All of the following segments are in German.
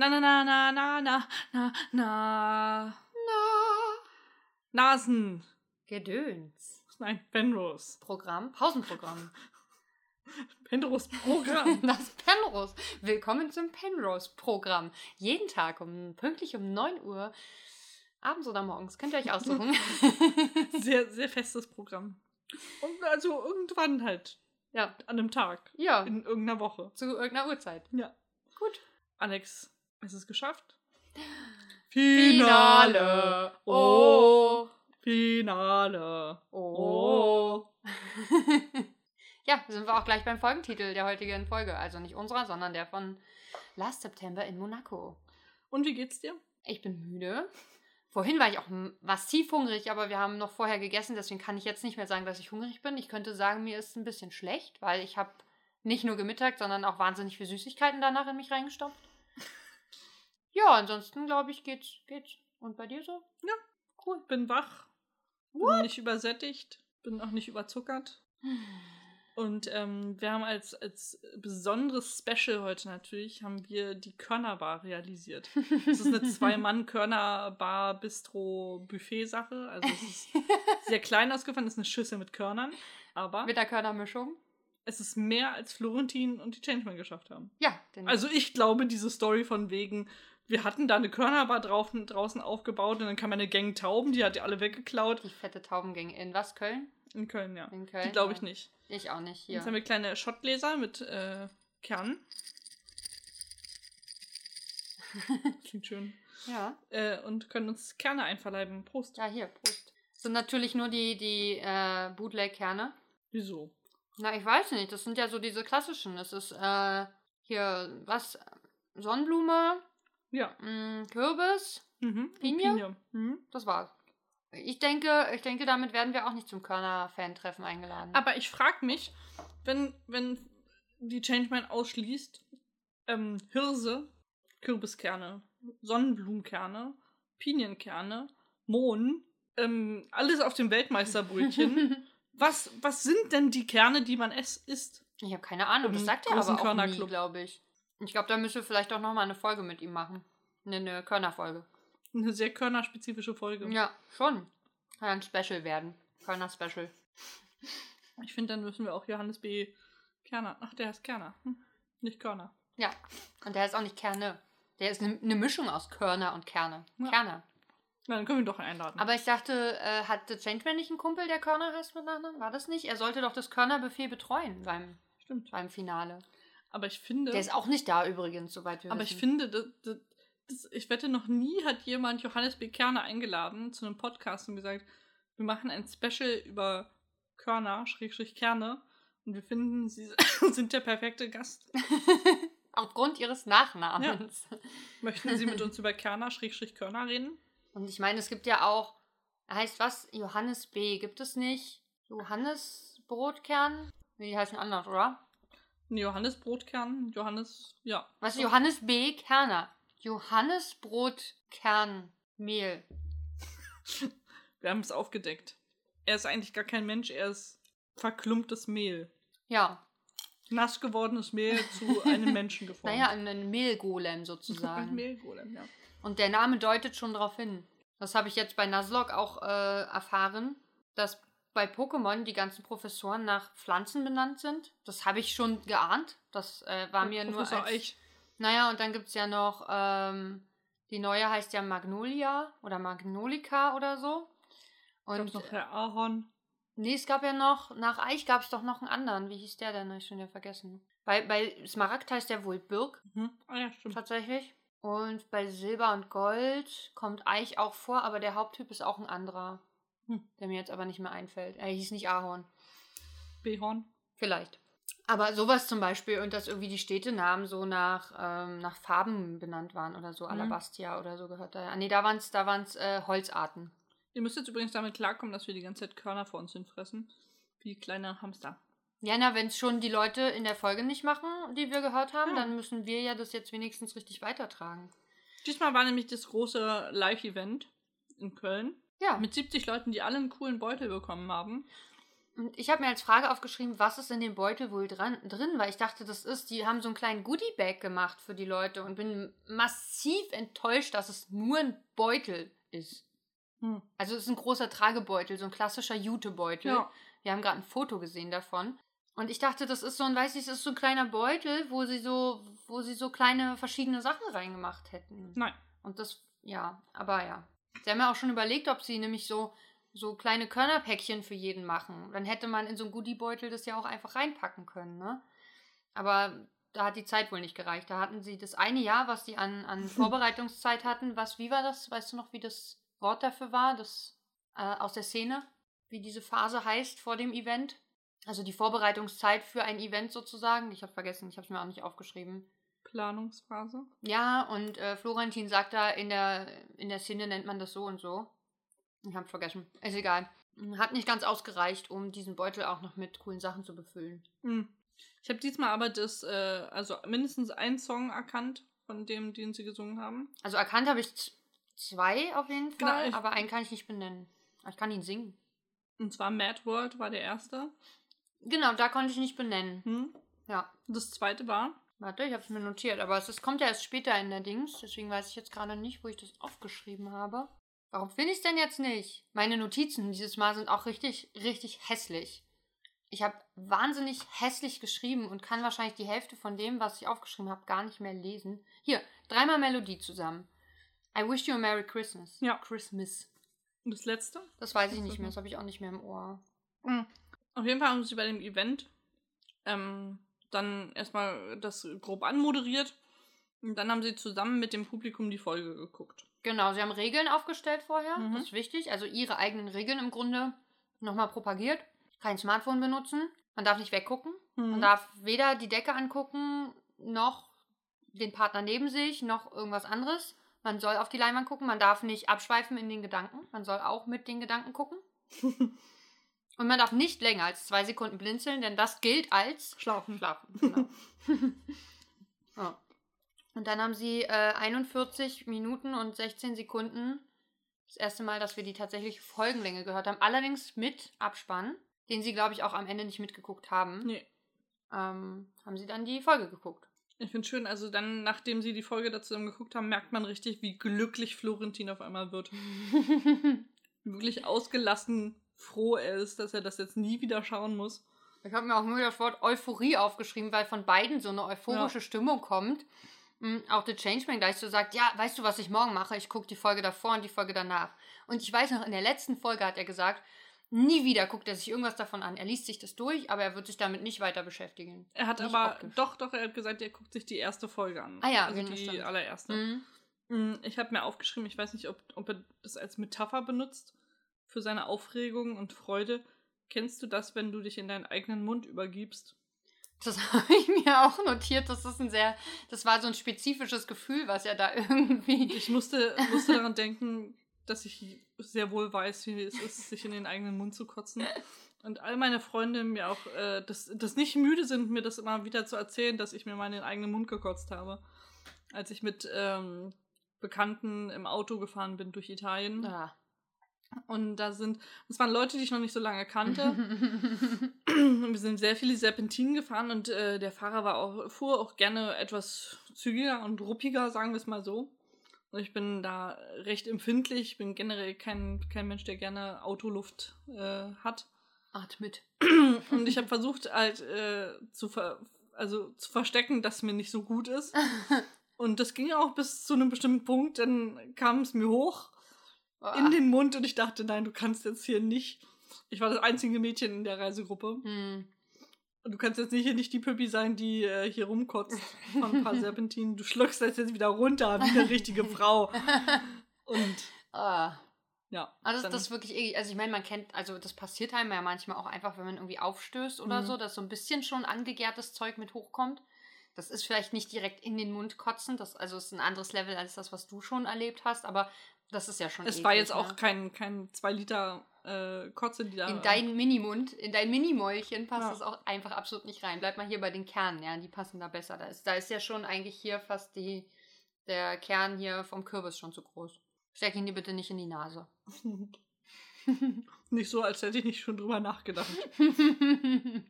Na, na, na, na, na, na, na, na. Na. Nasen. Gedöns. Nein, Penrose. Programm, Pausenprogramm. Penrose Programm. Das Penrose. Willkommen zum Penrose-Programm. Jeden Tag um pünktlich um 9 Uhr. Abends oder morgens. Könnt ihr euch aussuchen. sehr, sehr festes Programm. Und also irgendwann halt. ja. An einem Tag. Ja. In irgendeiner Woche. Zu irgendeiner Uhrzeit. Ja. Gut. Alex, ist es geschafft? Oh. Finale. Oh. ja, sind wir auch gleich beim Folgentitel der heutigen Folge. Also nicht unserer, sondern der von Last September in Monaco. Und wie geht's dir? Ich bin müde. Vorhin war ich auch massiv hungrig, aber wir haben noch vorher gegessen, deswegen kann ich jetzt nicht mehr sagen, dass ich hungrig bin. Ich könnte sagen, mir ist ein bisschen schlecht, weil ich habe nicht nur gemittagt, sondern auch wahnsinnig viel Süßigkeiten danach in mich reingestopft. Ja, ansonsten glaube ich, geht's, geht's. Und bei dir so? Ja. Cool. Bin wach. What? Bin nicht übersättigt. Bin auch nicht überzuckert. Und ähm, wir haben als, als besonderes Special heute natürlich, haben wir die Körnerbar realisiert. Das ist eine Zwei-Mann-Körnerbar-Bistro-Buffet-Sache. Also es ist sehr klein ausgefallen, es ist eine Schüssel mit Körnern. Aber Mit der Körnermischung? es ist mehr, als Florentin und die Changeman geschafft haben. Ja. Den Also ich glaube, diese Story von wegen, wir hatten da eine Körnerbar drauf, draußen aufgebaut und dann kam eine Gang Tauben, die hat die alle weggeklaut. die fette Taubengänge in was? Köln? In Köln, ja. In Köln. Die glaube ich ja. nicht. Ich auch nicht. Hier. Jetzt haben wir kleine Schottgläser mit äh, Kernen. Klingt schön. Ja. Äh, und können uns Kerne einverleiben. Prost. Ja, hier, Prost. Das sind natürlich nur die, die äh, Bootleg-Kerne. Wieso? Na, ich weiß nicht. Das sind ja so diese klassischen. Das ist äh, hier, was? Sonnenblume, Ja. mh, Kürbis. Mhm. Pinie? Pinie. Mhm. Das war's. Ich denke, ich denke, damit werden wir auch nicht zum Körner-Fan-Treffen eingeladen. Aber ich frage mich, wenn, wenn die Changeman ausschließt, ähm, Hirse, Kürbiskerne, Sonnenblumenkerne, Pinienkerne, Mohn, ähm, alles auf dem Weltmeisterbrötchen. was, was sind denn die Kerne, die man ess isst? ich habe keine Ahnung. Das sagt er großen aber auch nie, Körnerclub. glaube ich. Ich glaube, da müssen wir vielleicht auch noch mal eine Folge mit ihm machen. Eine, eine Körner-Folge. Eine sehr körnerspezifische Folge. Ja, schon. Kann ein Special werden. Körner-Special. Ich finde, dann müssen wir auch Johannes B. Kerner. Ach, der heißt Kerner. Hm. Nicht Körner. Ja. Und der ist auch nicht Kerne. Der ist eine, eine Mischung aus Körner und Kerne. Ja. Kerner. Na, dann können wir ihn doch einladen. Aber ich dachte, äh, hatte Changeman nicht einen Kumpel, der Körner heißt mit Nachnamen? War das nicht? Er sollte doch das Körner-Buffet betreuen beim, Stimmt. beim Finale. Aber ich finde. Der ist auch nicht da übrigens, soweit wir aber ich wissen. finde, das, das, das, ich wette, noch nie hat jemand Johannes B. Kerner eingeladen zu einem Podcast und gesagt, wir machen ein Special über Körner, Schrägstrich Kerne. Und wir finden, sie sind der perfekte Gast. Aufgrund ihres Nachnamens. Möchten Sie mit uns über Kerner, Schrägstrich Körner reden? Und ich meine, es gibt ja auch, heißt was? Johannes B. Gibt es nicht? Johannes Brotkern? Nee, die heißen anders, oder? Johannes Brotkern, Johannes, ja. Was ist Johannes B. Kerner? Johannes Brotkernmehl. Wir haben es aufgedeckt. Er ist eigentlich gar kein Mensch, er ist verklumptes Mehl. Ja, Nass gewordenes Mehl zu einem Menschen geformt. naja, ein, ein Mehlgolem ein sozusagen. Mehlgolem, ja. Und der Name deutet schon darauf hin. Das habe ich jetzt bei Nuzlocke auch äh, erfahren, dass bei Pokémon die ganzen Professoren nach Pflanzen benannt sind. Das habe ich schon geahnt. Das äh, war mir nur Professor als... Eich. Naja, und dann gibt es ja noch, ähm, die neue heißt ja Magnolia oder Magnolika oder so. Und noch Herr Ahorn. nee, es gab ja noch, nach Eich gab es doch noch einen anderen. Wie hieß der denn? Hab ich schon wieder vergessen. Bei, bei Smaragd heißt der wohl Birk, Mhm. Ah ja, stimmt. tatsächlich. Und bei Silber und Gold kommt Eich auch vor, aber der Haupttyp ist auch ein anderer. Hm. Der mir jetzt aber nicht mehr einfällt. Er hieß nicht Ahorn. Behorn. Vielleicht. Aber sowas zum Beispiel und dass irgendwie die Städtenamen so nach, ähm, nach Farben benannt waren oder so. Mhm. Alabastia oder so gehört da. Ah, nee, da waren es da waren's, äh, Holzarten. Ihr müsst jetzt übrigens damit klarkommen, dass wir die ganze Zeit Körner vor uns hinfressen. Wie kleine Hamster. Ja, na, wenn es schon die Leute in der Folge nicht machen, die wir gehört haben, Ja. dann müssen wir ja das jetzt wenigstens richtig weitertragen. Diesmal war nämlich das große Live-Event in Köln Ja. mit 70 Leuten, die alle einen coolen Beutel bekommen haben. Und ich habe mir als Frage aufgeschrieben, was ist in dem Beutel wohl dran, drin, weil ich dachte, das ist, die haben so einen kleinen Goodie-Bag gemacht für die Leute und bin massiv enttäuscht, dass es nur ein Beutel ist. Hm. Also es ist ein großer Tragebeutel, so ein klassischer Jutebeutel. Ja. Wir haben gerade ein Foto gesehen davon. Und ich dachte, das ist so ein, weiß ich, das ist so ein kleiner Beutel, wo sie so, wo sie so kleine verschiedene Sachen reingemacht hätten. Nein. Und das, ja, aber ja. Sie haben ja auch schon überlegt, ob sie nämlich so, so kleine Körnerpäckchen für jeden machen. Dann hätte man in so einen Goodiebeutel das ja auch einfach reinpacken können, ne? Aber da hat die Zeit wohl nicht gereicht. Da hatten sie das eine Jahr, was sie an, an Vorbereitungszeit hatten. Was, wie war das? Weißt du noch, wie das Wort dafür war? Das äh, aus der Szene? Wie diese Phase heißt vor dem Event? Also die Vorbereitungszeit für ein Event sozusagen. Ich habe vergessen, ich habe es mir auch nicht aufgeschrieben. Planungsphase. Ja, und äh, Florentin sagt da, in der, in der Szene nennt man das so und so. Ich hab's vergessen. Ist egal. Hat nicht ganz ausgereicht, um diesen Beutel auch noch mit coolen Sachen zu befüllen. Hm. Ich habe diesmal aber das, äh, also mindestens einen Song erkannt von dem, den sie gesungen haben. Also erkannt habe ich zwei auf jeden Genau, Fall, ich- aber einen kann ich nicht benennen. Ich kann ihn singen. Und zwar Mad World war der erste. Genau, da konnte ich nicht benennen. Hm. Ja. Das zweite war. Warte, ich habe es mir notiert, aber es ist, kommt ja erst später in der Dings, deswegen weiß ich jetzt gerade nicht, wo ich das aufgeschrieben habe. Warum finde ich es denn jetzt nicht? Meine Notizen dieses Mal sind auch richtig, richtig hässlich. Ich habe wahnsinnig hässlich geschrieben und kann wahrscheinlich die Hälfte von dem, was ich aufgeschrieben habe, gar nicht mehr lesen. Hier, dreimal Melodie zusammen. I wish you a Merry Christmas. Ja. Christmas. Und das letzte. Das weiß ich nicht mehr, das habe ich auch nicht mehr im Ohr. Mhm. Auf jeden Fall haben sie bei dem Event ähm, dann erstmal das grob anmoderiert. Und dann haben sie zusammen mit dem Publikum die Folge geguckt. Genau, sie haben Regeln aufgestellt vorher, Mhm. das ist wichtig. Also ihre eigenen Regeln im Grunde nochmal propagiert. Kein Smartphone benutzen, man darf nicht weggucken, man Mhm. darf weder die Decke angucken, noch den Partner neben sich, noch irgendwas anderes. Man soll auf die Leinwand gucken, man darf nicht abschweifen in den Gedanken, man soll auch mit den Gedanken gucken. Und man darf nicht länger als zwei Sekunden blinzeln, denn das gilt als Schlafen. Schlafen. Genau. ja. Und dann haben sie äh, 41 Minuten und 16 Sekunden. Das erste Mal, dass wir die tatsächliche Folgenlänge gehört haben. Allerdings mit Abspann, den sie, glaube ich, auch am Ende nicht mitgeguckt haben. Nee. Ähm, haben sie dann die Folge geguckt. Ich finde schön, also dann, nachdem sie die Folge dazu geguckt haben, merkt man richtig, wie glücklich Florentin auf einmal wird. Wirklich ausgelassen froh er ist, dass er das jetzt nie wieder schauen muss. Ich habe mir auch nur das Wort Euphorie aufgeschrieben, weil von beiden so eine euphorische Stimmung kommt. Mm, Auch der Changeman gleich so sagt, ja, weißt du, was ich morgen mache? Ich gucke die Folge davor und die Folge danach. Und ich weiß noch, in der letzten Folge hat er gesagt, nie wieder guckt er sich irgendwas davon an. Er liest sich das durch, aber er wird sich damit nicht weiter beschäftigen. Er hat Nicht aber, optisch. doch, doch, er hat gesagt, er guckt sich die erste Folge an. Ah ja, also genau, die stimmt. allererste. Mhm. Mm, Ich habe mir aufgeschrieben, ich weiß nicht, ob, ob er das als Metapher benutzt für seine Aufregung und Freude. Kennst du das, wenn du dich in deinen eigenen Mund übergibst? Das habe ich mir auch notiert. Das ist ein sehr, das war so ein spezifisches Gefühl, was er da irgendwie. Ich musste, musste daran denken, dass ich sehr wohl weiß, wie es ist, sich in den eigenen Mund zu kotzen. Und all meine Freunde mir auch, äh, das, das nicht müde sind, mir das immer wieder zu erzählen, dass ich mir mal in den eigenen Mund gekotzt habe. Als ich mit ähm, Bekannten im Auto gefahren bin durch Italien. Ja. Und da sind, das waren Leute, die ich noch nicht so lange kannte. Wir sind sehr viele Serpentinen gefahren und äh, der Fahrer war auch, fuhr auch gerne etwas zügiger und ruppiger, sagen wir es mal so. Und ich bin da recht empfindlich. Ich bin generell kein, kein Mensch, der gerne Autoluft äh, hat. Atmet. Und ich habe versucht, halt äh, zu, ver also, zu verstecken, dass es mir nicht so gut ist. Und das ging auch bis zu einem bestimmten Punkt. Dann kam es mir hoch in den Mund und ich dachte, nein, du kannst jetzt hier nicht. Ich war das einzige Mädchen in der Reisegruppe. Hm. Und du kannst jetzt nicht hier nicht die Püppi sein, die äh, hier rumkotzt von ein paar Serpentinen. Du schluckst das jetzt wieder runter, wie eine richtige Frau. Und Ah. ja. Also dann- das ist wirklich, eklig. also ich meine, man kennt, also das passiert einem ja manchmal auch einfach, wenn man irgendwie aufstößt oder Mhm. so, dass so ein bisschen schon angegärtes Zeug mit hochkommt. Das ist vielleicht nicht direkt in den Mund kotzen, das also ist ein anderes Level als das, was du schon erlebt hast, aber das ist ja schon es war eklig, jetzt auch ne? kein, kein 2 Liter äh, Kotze, die da. in deinen Minimund, in dein Minimäulchen passt Ja. das auch einfach absolut nicht rein. Bleib mal hier bei den Kernen, ja, die passen da besser. Da ist, da ist ja schon eigentlich hier fast die, der Kern hier vom Kürbis schon zu groß. Steck ihn dir bitte nicht in die Nase. Nicht so, als hätte ich nicht schon drüber nachgedacht.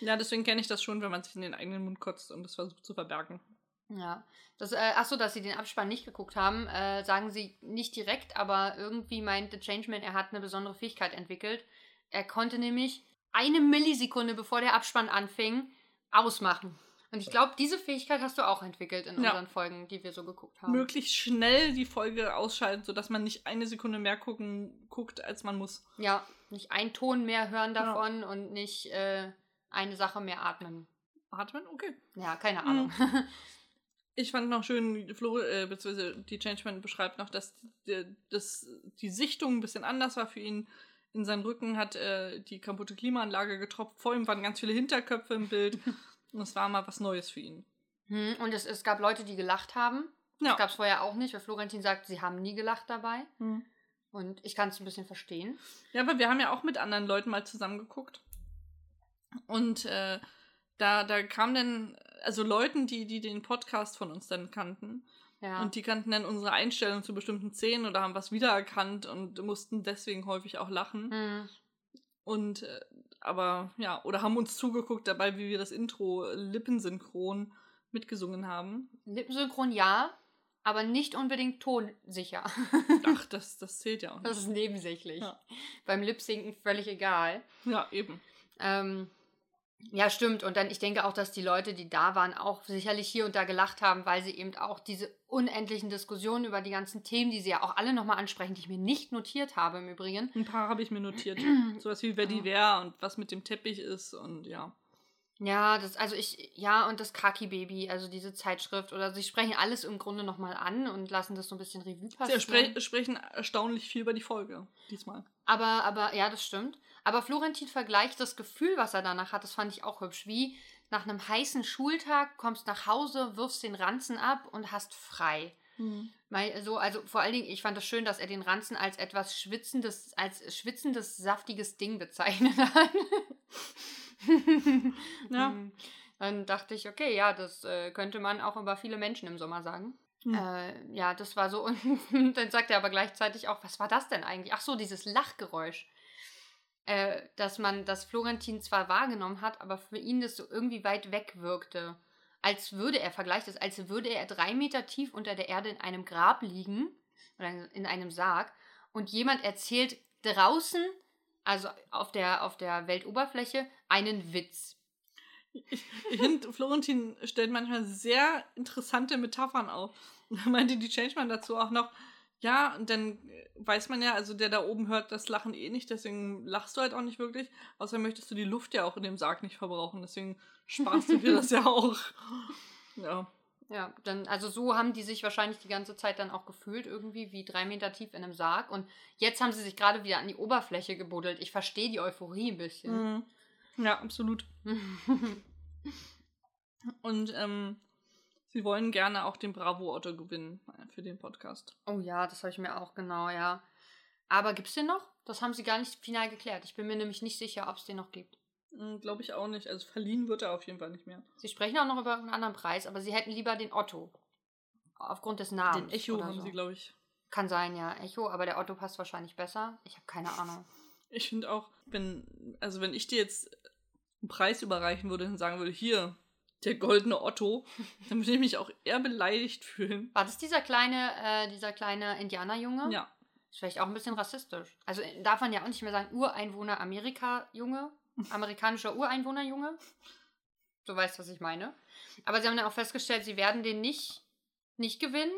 Ja, deswegen kenne ich das schon, wenn man sich in den eigenen Mund kotzt und das versucht zu verbergen. Ja. Das, äh, achso, dass sie den Abspann nicht geguckt haben, äh, sagen sie nicht direkt, aber irgendwie meinte Changeman, er hat eine besondere Fähigkeit entwickelt. Er konnte nämlich eine Millisekunde, bevor der Abspann anfing, ausmachen. Und ich glaube, diese Fähigkeit hast du auch entwickelt in Ja. unseren Folgen, die wir so geguckt haben. Möglichst schnell die Folge ausschalten, sodass man nicht eine Sekunde mehr gucken, guckt, als man muss. Ja, nicht einen Ton mehr hören davon und nicht äh, eine Sache mehr atmen. Atmen? Okay. Ja, keine Mhm. Ich fand noch schön, Flo, äh, beziehungsweise die Changeman beschreibt noch, dass die, dass die Sichtung ein bisschen anders war für ihn. In seinen Rücken hat äh, die kaputte Klimaanlage getropft. Vor ihm waren ganz viele Hinterköpfe im Bild. Und es war mal was Neues für ihn. Hm, und es, es gab Leute, die gelacht haben. Ja. Das gab es vorher auch nicht, weil Florentin sagt, sie haben nie gelacht dabei. Mhm. Und ich kann es ein bisschen verstehen. Ja, aber wir haben ja auch mit anderen Leuten mal zusammengeguckt. Und äh, da, da kam dann, also Leuten, die, die den Podcast von uns dann kannten. Ja. Und die kannten dann unsere Einstellung zu bestimmten Szenen oder haben was wiedererkannt und mussten deswegen häufig auch lachen. Hm. Und äh, aber ja, oder haben uns zugeguckt dabei, wie wir das Intro äh, lippensynchron mitgesungen haben. Lippensynchron ja, aber nicht unbedingt tonsicher. Ach, das, das zählt ja auch Das nicht. ist nebensächlich. Ja. Beim Lipsinken völlig egal. Ja, eben. Ähm, ja, stimmt. Und dann, ich denke auch, dass die Leute, die da waren, auch sicherlich hier und da gelacht haben, weil sie eben auch diese unendlichen Diskussionen über die ganzen Themen, die sie ja auch alle nochmal ansprechen, die ich mir nicht notiert habe im Übrigen. Ein paar habe ich mir notiert. Sowas wie wer die wär und was mit dem Teppich ist und ja. Ja, das, also ich, ja, und das Kaki Baby, also diese Zeitschrift, oder sie sprechen alles im Grunde nochmal an und lassen das so ein bisschen Revue Sie passieren. spre sprechen erstaunlich viel über die Folge diesmal. Aber, aber, ja, das stimmt. Aber Florentin vergleicht das Gefühl, was er danach hat, das fand ich auch hübsch. Wie nach einem heißen Schultag kommst nach Hause, wirfst den Ranzen ab und hast frei. Weil so, also vor allen Dingen, ich fand es das schön, dass er den Ranzen als etwas schwitzendes, als schwitzendes, saftiges Ding bezeichnet hat. Ja. Mm. Dann dachte ich, okay, ja, das äh, könnte man auch über viele Menschen im Sommer sagen. Hm. Äh, ja, das war so. Und dann sagt er aber gleichzeitig auch, was war das denn eigentlich? Ach so, dieses Lachgeräusch. Äh, dass man das Florentin zwar wahrgenommen hat, aber für ihn das so irgendwie weit weg wirkte. Als würde er, vergleicht es, als würde er drei Meter tief unter der Erde in einem Grab liegen oder in einem Sarg und jemand erzählt draußen, also auf der, auf der Weltoberfläche, einen Witz. Ich, finde, Florentin stellt manchmal sehr interessante Metaphern auf. Da meinte die Changeman dazu auch noch, ja, und dann weiß man ja, also der da oben hört das Lachen eh nicht, deswegen lachst du halt auch nicht wirklich. Außerdem möchtest du die Luft ja auch in dem Sarg nicht verbrauchen, deswegen sparst du dir das ja auch. Ja. Ja, dann, also so haben die sich wahrscheinlich die ganze Zeit dann auch gefühlt, irgendwie wie drei Meter tief in einem Sarg. Und jetzt haben sie sich gerade wieder an die Oberfläche gebuddelt. Ich verstehe die Euphorie ein bisschen. Mhm. Ja, absolut. Und ähm, sie wollen gerne auch den Bravo-Otto gewinnen äh, für den Podcast. oh ja, das habe ich mir auch genau, ja. Aber gibt's den noch? Das haben sie gar nicht final geklärt. Ich bin mir nämlich nicht sicher, ob es den noch gibt. Glaube ich auch nicht. Also verliehen wird er auf jeden Fall nicht mehr. Sie sprechen auch noch über einen anderen Preis, aber sie hätten lieber den Otto. Aufgrund des Namens. den Echo haben so. sie, glaube ich. Kann sein, ja. Echo, aber der Otto passt wahrscheinlich besser. Ich habe keine Ahnung. Ich finde auch, wenn, also wenn ich dir jetzt einen Preis überreichen würde und sagen würde, hier, der goldene Otto, dann würde ich mich auch eher beleidigt fühlen. War das dieser kleine, äh, dieser kleine Indianerjunge? Ja. Ist vielleicht auch ein bisschen rassistisch. Also äh, darf man ja auch nicht mehr sagen, Ureinwohner Amerika-Junge, amerikanischer Ureinwohner-Junge. Du weißt, was ich meine. Aber sie haben dann auch festgestellt, sie werden den nicht, nicht gewinnen,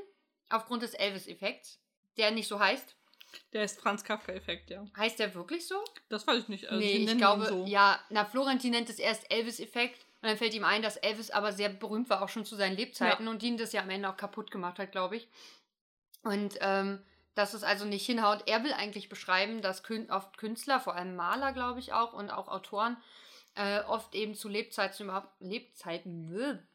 aufgrund des Elvis-Effekts, der nicht so heißt. Der ist Franz Kafka-Effekt, ja. Heißt der wirklich so? Das weiß ich nicht. Also nee, ich glaube, so. ja, na, Florentin nennt es erst Elvis-Effekt und dann fällt ihm ein, dass Elvis aber sehr berühmt war, auch schon zu seinen Lebzeiten und ihn das ja am Ende auch kaputt gemacht hat, glaube ich. Und ähm, dass es also nicht hinhaut. Er will eigentlich beschreiben, dass Kün oft Künstler, vor allem Maler, glaube ich auch, und auch Autoren, äh, oft eben zu Lebzeiten überhaupt, Lebzeiten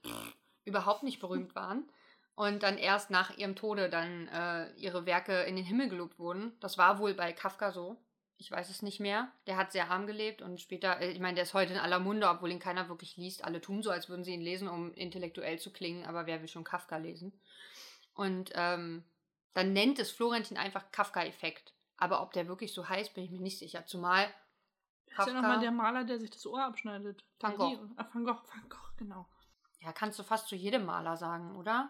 überhaupt nicht berühmt waren. Und dann erst nach ihrem Tode dann äh, ihre Werke in den Himmel gelobt wurden. Das war wohl bei Kafka so. Ich weiß es nicht mehr. Der hat sehr arm gelebt und später, äh, ich meine, der ist heute in aller Munde, obwohl ihn keiner wirklich liest. Alle tun so, als würden sie ihn lesen, um intellektuell zu klingen, aber wer will schon Kafka lesen? Und ähm, dann nennt es Florentin einfach Kafka-Effekt. Aber ob der wirklich so heißt, bin ich mir nicht sicher. Zumal Wer ist ja nochmal der Maler, der sich das Ohr abschneidet? Van Gogh. Ah, Van Gogh, Van Gogh, genau. Ja, kannst du fast zu jedem Maler sagen, oder?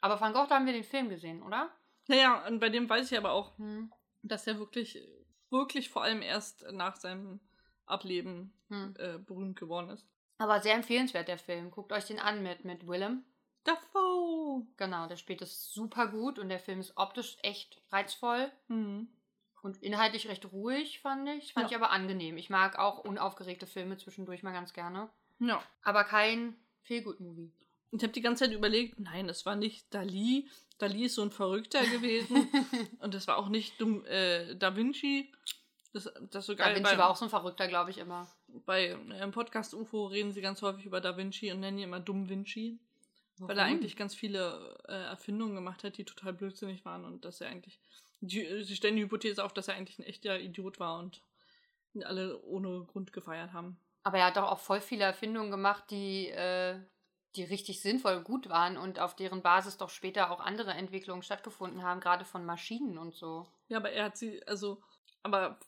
Aber Van Gogh, da haben wir den Film gesehen, oder? Naja, und bei dem weiß ich aber auch, Hm. dass er wirklich, wirklich vor allem erst nach seinem Ableben Hm. äh, berühmt geworden ist. Aber sehr empfehlenswert, der Film. Guckt euch den an mit, mit Willem. Dafoe! Genau, der spielt es super gut und der Film ist optisch echt reizvoll Mhm. und inhaltlich recht ruhig, fand ich. Fand Ja. ich aber angenehm. Ich mag auch unaufgeregte Filme zwischendurch mal ganz gerne. Ja. Aber kein Feel-Good-Movie. Ich habe die ganze Zeit überlegt, nein, es war nicht Dali. Dali ist so ein Verrückter gewesen. und das war auch nicht äh, Da Vinci. Das, das so Da geil. Vinci bei, war auch so ein Verrückter, glaube ich, immer. bei äh, im Podcast UFO reden sie ganz häufig über Da Vinci und nennen ihn immer Dumm Vinci. Weil er Warum? eigentlich ganz viele äh, Erfindungen gemacht hat, die total blödsinnig waren und dass er eigentlich. Die, sie stellen die Hypothese auf, dass er eigentlich ein echter Idiot war und alle ohne Grund gefeiert haben. Aber er hat doch auch voll viele Erfindungen gemacht, die, äh, die richtig sinnvoll und gut waren und auf deren Basis doch später auch andere Entwicklungen stattgefunden haben, gerade von Maschinen und so. Ja, aber er hat sie, also, aber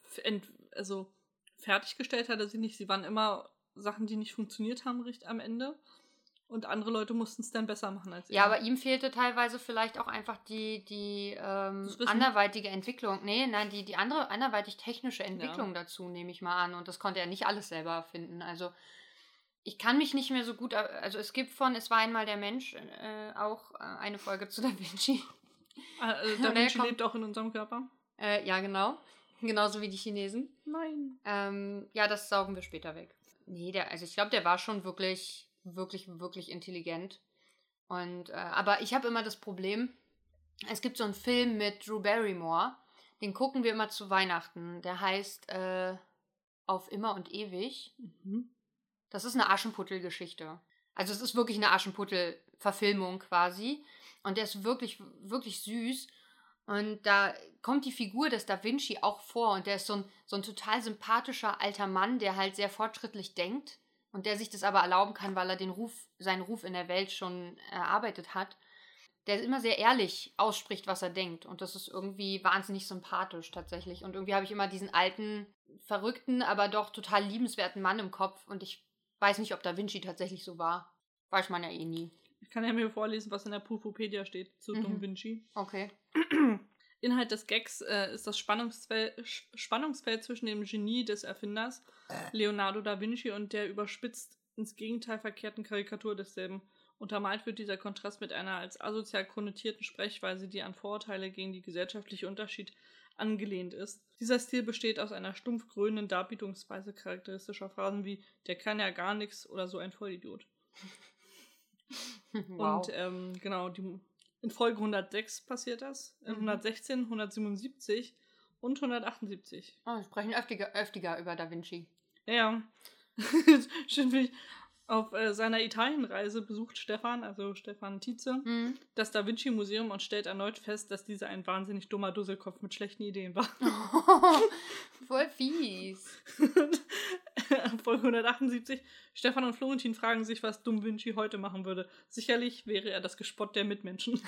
also fertiggestellt hat er sie nicht. Sie waren immer Sachen, die nicht funktioniert haben, richtig am Ende. Und andere Leute mussten es dann besser machen als er. Ja, aber ihm fehlte teilweise vielleicht auch einfach die, die ähm, anderweitige Entwicklung. Nee, nein, die, die andere anderweitig technische Entwicklung dazu, nehme ich mal an. Und das konnte er nicht alles selber erfinden. Also ich kann mich nicht mehr so gut, also es gibt von Es war einmal der Mensch äh, auch äh, eine Folge zu Da Vinci. Ah, äh, Und da Vinci lebt auch in unserem Körper. Äh, ja, genau. Genauso wie die Chinesen. Nein. Ähm, ja, das saugen wir später weg. Nee, der, also ich glaube, der war schon wirklich, wirklich, wirklich intelligent. Und, äh, aber ich habe immer das Problem, es gibt so einen Film mit Drew Barrymore, den gucken wir immer zu Weihnachten. Der heißt äh, Auf immer und ewig. Mhm. Das ist eine Aschenputtel-Geschichte. Also es ist wirklich eine Aschenputtel-Verfilmung quasi. Und der ist wirklich, wirklich süß. Und da kommt die Figur des Da Vinci auch vor. Und der ist so ein, so ein total sympathischer alter Mann, der halt sehr fortschrittlich denkt. Und der sich das aber erlauben kann, weil er den Ruf, seinen Ruf in der Welt schon erarbeitet hat. Der immer sehr ehrlich ausspricht, was er denkt. Und das ist irgendwie wahnsinnig sympathisch tatsächlich. Und irgendwie habe ich immer diesen alten, verrückten, aber doch total liebenswerten Mann im Kopf. Und ich weiß nicht, ob Da Vinci tatsächlich so war. Weiß man ja eh nie. Ich kann ja mir vorlesen, was in der Pufopedia steht zu Mhm. Dumm Vinci. Okay. Inhalt des Gags äh, ist das Spannungsfeld, Spannungsfeld zwischen dem Genie des Erfinders, Leonardo da Vinci, und der überspitzt ins Gegenteil verkehrten Karikatur desselben. Untermalt wird dieser Kontrast mit einer als asozial konnotierten Sprechweise, die an Vorurteile gegen die gesellschaftliche Unterschied angelehnt ist. Dieser Stil besteht aus einer stumpf grünenden Darbietungsweise charakteristischer Phrasen wie der kann ja gar nichts oder so ein Vollidiot. wow. Und ähm, genau, die, in Folge 106 passiert das, in Mhm. 116, 177 und 178. oh, wir sprechen öftiger, öftiger über Da Vinci. Ja. Schön wie auf äh, seiner Italienreise besucht Stefan, also Stefan Tietze, Hm. das Da Vinci Museum und stellt erneut fest, dass dieser ein wahnsinnig dummer Dusselkopf mit schlechten Ideen war. Voll fies. Folge 178. Stefan und Florentin fragen sich, was Dumm Vinci heute machen würde. Sicherlich wäre er das Gespott der Mitmenschen.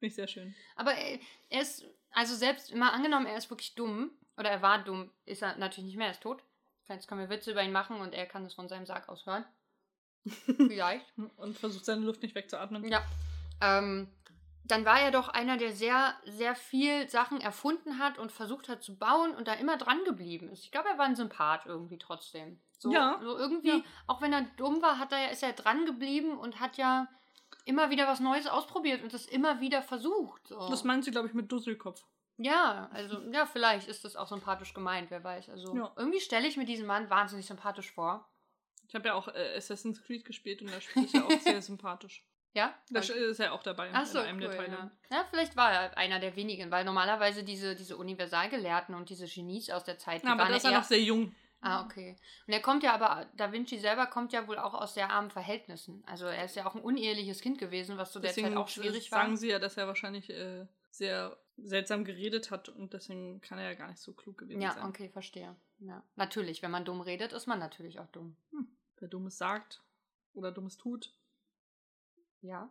Ich sehr schön. Aber er, er ist, also selbst mal angenommen, er ist wirklich dumm, oder er war dumm, ist er natürlich nicht mehr, er ist tot. Jetzt können wir Witze über ihn machen und er kann es von seinem Sarg aus hören. Vielleicht. Und versucht seine Luft nicht wegzuatmen. Ja. Ähm, dann war er doch einer, der sehr, sehr viel Sachen erfunden hat und versucht hat zu bauen und da immer dran geblieben ist. Ich glaube, er war ein Sympath irgendwie trotzdem. So, Ja. so irgendwie, Ja. auch wenn er dumm war, hat er, ist er dran geblieben und hat ja immer wieder was Neues ausprobiert und das immer wieder versucht. So. Das meint sie, glaube ich, mit Dusselkopf. Ja, also, ja, vielleicht ist das auch sympathisch gemeint, wer weiß. Also, Ja. irgendwie stelle ich mir diesen Mann wahnsinnig sympathisch vor. Ich habe ja auch äh, Assassin's Creed gespielt und da spielt er auch sehr sympathisch. Ja? Da ist er auch dabei Ach so, in einem cool, der Teile. ja. ja, vielleicht war er einer der wenigen, weil normalerweise diese, diese Universalgelehrten und diese Genies aus der Zeit, die Ja, aber waren da ist ja noch sehr jung. Ah, okay. Und er kommt ja aber, Da Vinci selber kommt ja wohl auch aus sehr armen Verhältnissen. Also er ist ja auch ein uneheliches Kind gewesen, was zu der Deswegen Zeit auch schwierig war. sagen sie ja, dass er wahrscheinlich äh, sehr seltsam geredet hat und deswegen kann er ja gar nicht so klug gewesen Ja, sein. okay, verstehe. Ja. Natürlich, wenn man dumm redet, ist man natürlich auch dumm. Wer Dummes sagt oder Dummes tut, Ja.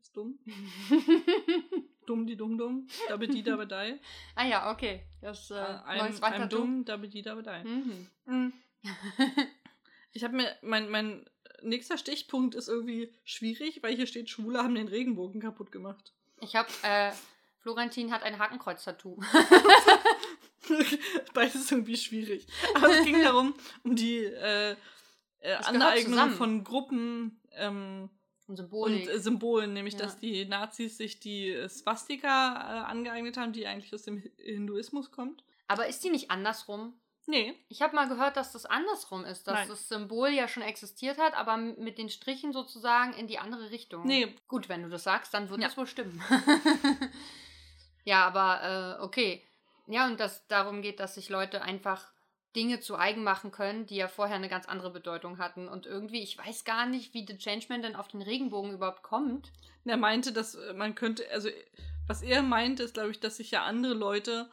ist dumm. Dumm die Dumm Dumm, Dabedi Dabedei. Ah ja, okay. Das äh, Ein, neues ein Wörterbuch. Dumm, Dabedi Dabedei. Mhm. Mhm. Ich habe mir, mein, mein nächster Stichpunkt ist irgendwie schwierig, weil hier steht, Schwule haben den Regenbogen kaputt gemacht. Ich habe, äh, Florentin hat ein Hakenkreuz-Tattoo. Beides ist irgendwie schwierig. Aber es ging darum, um die äh, äh, Aneignung von Gruppen ähm, Und und äh, Symbolen, nämlich Ja. dass die Nazis sich die äh, Swastika äh, angeeignet haben, die eigentlich aus dem Hi- Hinduismus kommt. Aber ist die nicht andersrum? Nee, Ich habe mal gehört, dass das andersrum ist, dass Nein. das Symbol ja schon existiert hat, aber mit den Strichen sozusagen in die andere Richtung. nee, Gut, wenn du das sagst, dann wird Ja. das wohl stimmen. ja, aber äh, okay. Ja, und dass darum geht, dass sich Leute einfach Dinge zu eigen machen können, die ja vorher eine ganz andere Bedeutung hatten. Und irgendwie, ich weiß gar nicht, wie The Changeman denn auf den Regenbogen überhaupt kommt. er meinte, dass äh, man könnte, also was er meinte, ist, glaube ich, dass sich ja andere Leute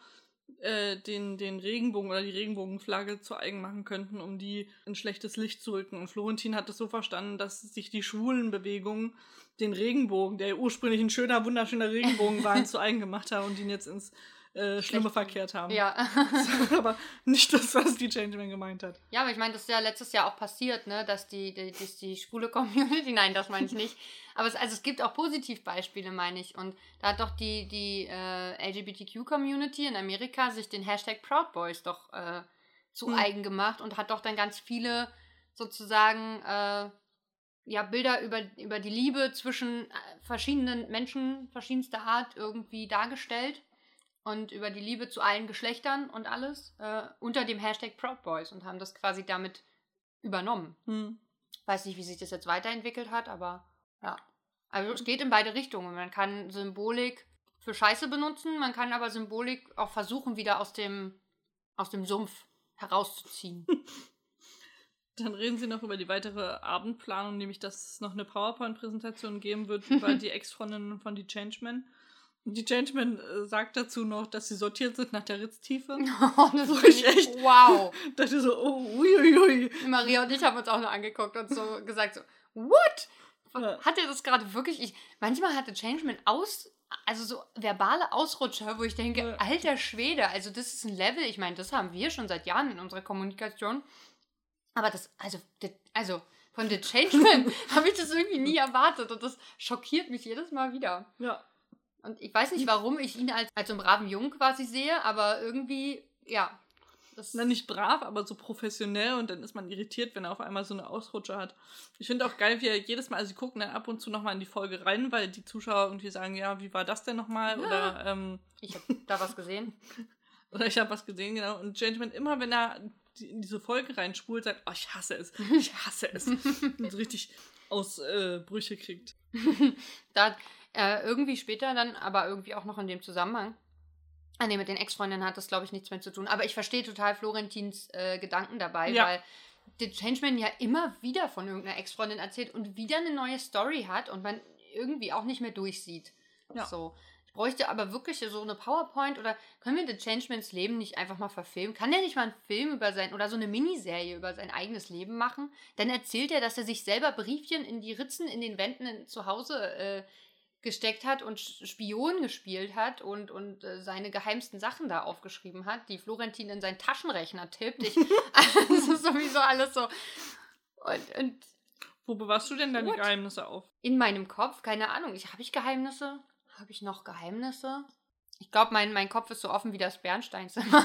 äh, den, den Regenbogen oder die Regenbogenflagge zu eigen machen könnten, um die in schlechtes Licht zu rücken. Und Florentin hat es so verstanden, dass sich die Schwulenbewegung den Regenbogen, der ursprünglich ein schöner, wunderschöner Regenbogen war, zu eigen gemacht haben und ihn jetzt ins äh, Schlimme verkehrt haben. Ja. aber nicht das, was die Changeman gemeint hat. Ja, aber ich meine, das ist ja letztes Jahr auch passiert, ne, dass die, die, dass die schwule Community, nein, das meine ich nicht. Aber es, also es gibt auch Positivbeispiele, meine ich. Und da hat doch die, die äh, LGBTQ-Community in Amerika sich den Hashtag Proud Boys doch äh, zu Hm. eigen gemacht und hat doch dann ganz viele sozusagen äh, ja, Bilder über, über die Liebe zwischen äh, verschiedenen Menschen verschiedenster Art irgendwie dargestellt und über die Liebe zu allen Geschlechtern und alles äh, unter dem Hashtag Proud Boys und haben das quasi damit übernommen. Hm. Weiß nicht, wie sich das jetzt weiterentwickelt hat, aber ja. Also es geht in beide Richtungen. Man kann Symbolik für Scheiße benutzen, man kann aber Symbolik auch versuchen, wieder aus dem, aus dem Sumpf herauszuziehen. Dann reden sie noch über die weitere Abendplanung, nämlich dass es noch eine PowerPoint-Präsentation geben wird über die Ex-Freundinnen von die Changemen. Die Changeman äh, sagt dazu noch, dass sie sortiert sind nach der Ritztiefe. oh, das finde ich echt. Wow. Da dachte so, oh, uiuiui. Maria und ich haben uns auch noch angeguckt und so gesagt so, what? Ja. Hat er das gerade wirklich? Ich, manchmal hatte Changeman aus, also so verbale Ausrutscher, wo ich denke, Ja. alter Schwede, also das ist ein Level, ich meine, das haben wir schon seit Jahren in unserer Kommunikation. Aber das, also, also von The Changeman habe ich das irgendwie nie erwartet und das schockiert mich jedes Mal wieder. Ja. Und ich weiß nicht, warum ich ihn als, als so einen braven Jungen quasi sehe, aber irgendwie, ja. Das, Na, nicht brav, aber so professionell und dann ist man irritiert, wenn er auf einmal so eine Ausrutscher hat. Ich finde auch geil, wie er jedes Mal, also sie gucken dann ab und zu nochmal in die Folge rein, weil die Zuschauer irgendwie sagen, ja, wie war das denn nochmal? Ja. Oder, ähm, ich habe da was gesehen. oder ich habe was gesehen, genau. Und Gentleman, immer wenn er in diese Folge reinspult, sagt, oh, ich hasse es, ich hasse es. und so richtig Ausbrüche kriegt. da äh, irgendwie später dann, aber irgendwie auch noch in dem Zusammenhang. Ah, nee, mit den Ex-Freundinnen hat das, glaube ich, nichts mehr zu tun. Aber ich verstehe total Florentins äh, Gedanken dabei, Ja. weil der Changeman ja immer wieder von irgendeiner Ex-Freundin erzählt und wieder eine neue Story hat und man irgendwie auch nicht mehr durchsieht. Ja. So. Ich bräuchte aber wirklich so eine PowerPoint oder können wir The Changemans Leben nicht einfach mal verfilmen? Kann der nicht mal einen Film über sein oder so eine Miniserie über sein eigenes Leben machen? Dann erzählt er, dass er sich selber Briefchen in die Ritzen in den Wänden zu Hause äh, gesteckt hat und Spion gespielt hat und, und äh, seine geheimsten Sachen da aufgeschrieben hat, die Florentin in seinen Taschenrechner tippt. Ich, das ist sowieso alles so. Und, und Wo bewahrst du denn deine What? Geheimnisse auf? in meinem Kopf, keine Ahnung, ich, habe ich Geheimnisse? Habe ich noch Geheimnisse? Ich glaube, mein, mein Kopf ist so offen wie das Bernsteinzimmer.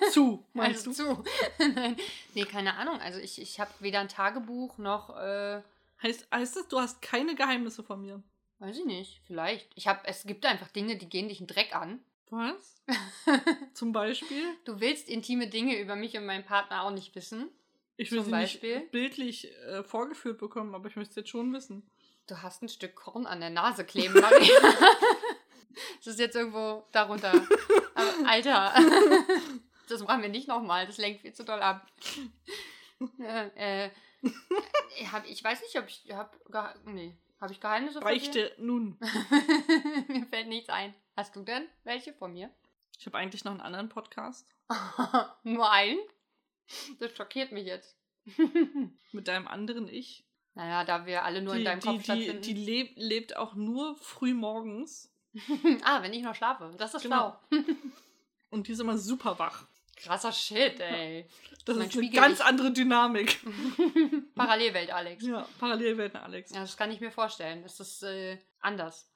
Zu, meinst also du? zu. Nein. Nee, keine Ahnung. Also ich, ich habe weder ein Tagebuch noch, äh, Heißt, heißt das, du hast keine Geheimnisse von mir? Weiß ich nicht, vielleicht. Ich habe, es gibt einfach Dinge, die gehen dich einen Dreck an. Was? Zum Beispiel? Du willst intime Dinge über mich und meinen Partner auch nicht wissen. Ich will Zum sie Beispiel? nicht bildlich äh, vorgeführt bekommen, aber ich möchte es jetzt schon wissen. Du hast ein Stück Korn an der Nase kleben, Maria. das ist jetzt irgendwo darunter. Aber, Alter. Das machen wir nicht nochmal. Das lenkt viel zu doll ab. Äh, äh, ich, weiß nicht, ob ich hab, nee, habe ich Geheimnisse von Beichte nun. dir? mir fällt nichts ein. Hast du denn welche von mir? Ich habe eigentlich noch einen anderen Podcast Nur einen? Das schockiert mich jetzt. mit deinem anderen Ich. naja, da wir alle nur die, in deinem die, Kopf die, stattfinden. die leb, lebt auch nur früh morgens. ah, wenn ich noch schlafe. Das ist Genau. schlau. Und die ist immer super wach. Krasser Shit, ey. Das Mein ist eine Spiegellicht. ganz andere Dynamik. Parallelwelt, Alex. Ja, Parallelwelten, Alex. Ja, das kann ich mir vorstellen. Das ist äh, anders.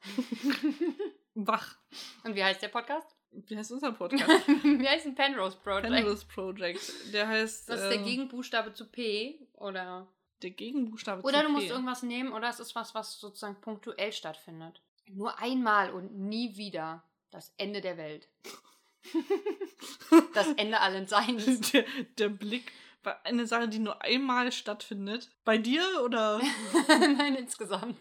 Wach. Und wie heißt der Podcast? Wie heißt unser Podcast? wie heißt ein Penrose Project? Penrose Project. Der heißt. Das ist der äh, Gegenbuchstabe zu P oder der Gegenbuchstabe oder zu du musst P. irgendwas nehmen oder es ist was, was sozusagen punktuell stattfindet. Nur einmal und nie wieder das Ende der Welt. das Ende allen Seins. der, der Blick bei eine Sache, die nur einmal stattfindet. Bei dir oder? Nein, insgesamt.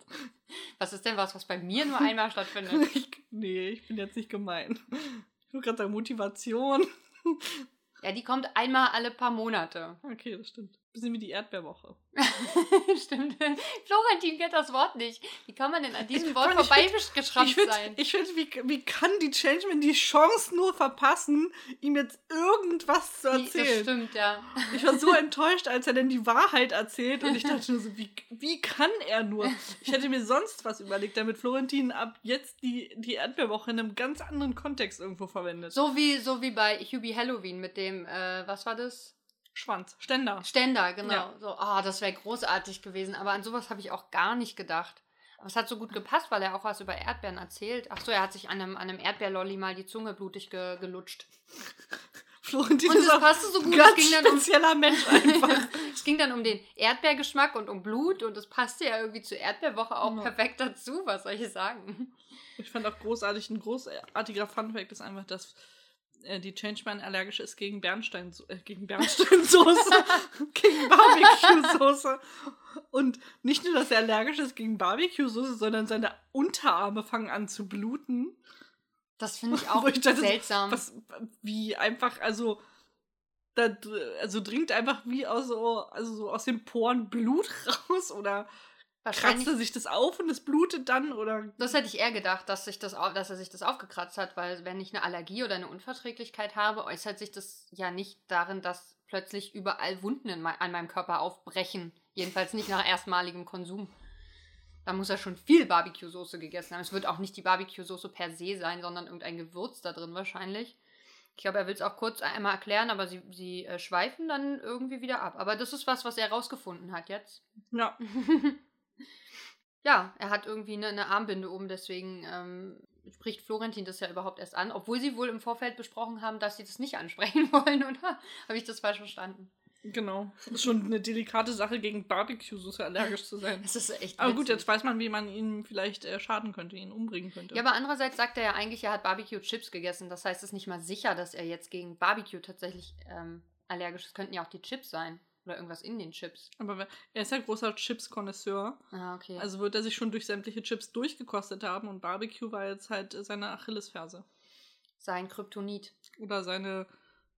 Was ist denn was, was bei mir nur einmal stattfindet? ich, nee, ich bin jetzt nicht gemein. Ich will gerade sagen Motivation. Ja, die kommt einmal alle paar Monate. Okay, das stimmt. Bisschen wie die Erdbeerwoche. Stimmt. Florentin kennt das Wort nicht. Wie kann man denn an diesem Wort Vor allem, ich vorbeigeschrammt Ich finde, sein? ich find, wie, wie kann die Changeman die Chance nur verpassen, ihm jetzt irgendwas zu Die- Das erzählen? stimmt, ja. Ich war so enttäuscht, als er denn die Wahrheit erzählt und ich dachte nur so, wie, wie kann er nur? Ich hätte mir sonst was überlegt, damit Florentin ab jetzt die, die Erdbeerwoche in einem ganz anderen Kontext irgendwo verwendet. So wie, so wie bei Hubie Halloween mit dem, äh, was war das? Schwanz, Ständer. Ständer, genau. Ja. So, ah, das wäre großartig gewesen. Aber an sowas habe ich auch gar nicht gedacht. Aber es hat so gut gepasst, weil er auch was über Erdbeeren erzählt. Ach so, er hat sich an einem, an einem Erdbeerlolli mal die Zunge blutig ge gelutscht. Florentin Und ist es auch passte so gut. Es ganz ging, dann um, spezieller Mensch einfach. es ging dann um den Erdbeergeschmack und um Blut. Und es passte ja irgendwie zur Erdbeerwoche auch Ja. perfekt dazu. Was soll ich sagen? Ich fand auch großartig, ein großartiger Funfact ist einfach, dass äh, die Changeman allergisch ist gegen Bernstein, äh, gegen Bernsteinsoße, gegen Barbecue-Soße. Und nicht nur, dass er allergisch ist gegen Barbecue-Soße, sondern seine Unterarme fangen an zu bluten. Das finde ich auch ich dachte, seltsam. Was, wie einfach, also, da, also dringt einfach wie aus so, also so aus den Poren Blut raus oder kratzt er sich das auf und es blutet dann oder Das hätte ich eher gedacht, dass, sich das, dass er sich das aufgekratzt hat, weil wenn ich eine Allergie oder eine Unverträglichkeit habe, äußert sich das ja nicht darin, dass plötzlich überall Wunden mei- an meinem Körper aufbrechen. Jedenfalls nicht nach erstmaligem Konsum. Da muss er schon viel Barbecue-Soße gegessen haben. Es wird auch nicht die Barbecue-Soße per se sein, sondern irgendein Gewürz da drin wahrscheinlich. Ich glaube, er will es auch kurz einmal erklären, aber sie, sie äh, schweifen dann irgendwie wieder ab. Aber das ist was, was er rausgefunden hat jetzt. ja. Ja, er hat irgendwie eine, eine Armbinde um, deswegen ähm, spricht Florentin das ja überhaupt erst an, obwohl sie wohl im Vorfeld besprochen haben, dass sie das nicht ansprechen wollen, oder? Habe ich das falsch verstanden? Genau. Das ist schon eine delikate Sache, gegen Barbecue-Soße allergisch zu sein. Das ist echt. Aber gut, witzig. jetzt weiß man, wie man ihn vielleicht äh, schaden könnte, ihn umbringen könnte. Ja, aber andererseits sagt er ja eigentlich, er hat Barbecue-Chips gegessen. Das heißt, es ist nicht mal sicher, dass er jetzt gegen Barbecue tatsächlich ähm, allergisch ist. Könnten ja auch die Chips sein. Oder irgendwas in den Chips. Aber er ist ja großer Chips-Konnoisseur. Ah, okay. Also wird er sich schon durch sämtliche Chips durchgekostet haben und Barbecue war jetzt halt äh, seine Achillesferse. Sein Kryptonit. Oder seine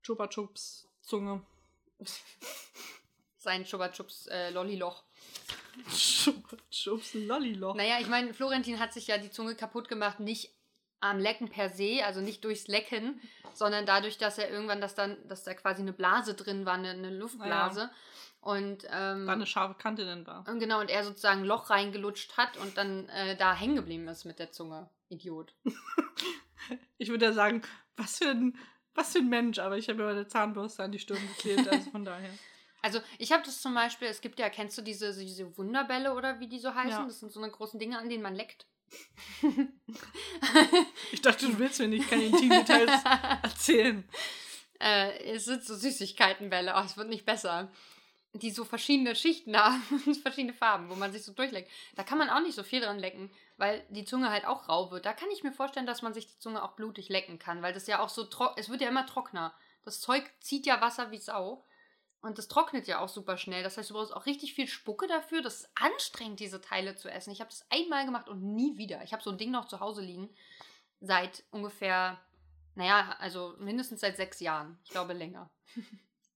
Chupa Chups-Zunge. Sein Chupa Chups äh, Lolliloch. Chupa Chups Lolliloch. Naja, ich meine, Florentin hat sich ja die Zunge kaputt gemacht, nicht am Lecken per se, also nicht durchs Lecken, sondern dadurch, dass er irgendwann das dann, dass da quasi eine Blase drin war, eine, eine Luftblase. Und, ähm, War eine scharfe Kante denn da. und genau, und er sozusagen ein Loch reingelutscht hat und dann äh, da hängen geblieben ist mit der Zunge. Idiot. Ich würde ja sagen, was für ein, was für ein Mensch, aber ich habe mir meine Zahnbürste an die Stirn geklebt, also von daher. Also ich habe das zum Beispiel, es gibt ja, kennst du diese, diese Wunderbälle oder wie die so heißen? Ja. Das sind so eine großen Dinge, an denen man leckt. Ich dachte, du willst mir nicht keine intimen Details erzählen. Äh, es sind so Süßigkeitenbälle, oh, es wird nicht besser. Die so verschiedene Schichten haben, verschiedene Farben, wo man sich so durchleckt. Da kann man auch nicht so viel dran lecken, weil die Zunge halt auch rau wird. Da kann ich mir vorstellen, dass man sich die Zunge auch blutig lecken kann, weil das ja auch so trocken, es wird ja immer trockener. Das Zeug zieht ja Wasser wie Sau. Und das trocknet ja auch super schnell. Das heißt, du brauchst auch richtig viel Spucke dafür. Das ist anstrengend, diese Teile zu essen. Ich habe das einmal gemacht und nie wieder. Ich habe so ein Ding noch zu Hause liegen. Seit ungefähr, naja, also mindestens seit sechs Jahren. Ich glaube länger.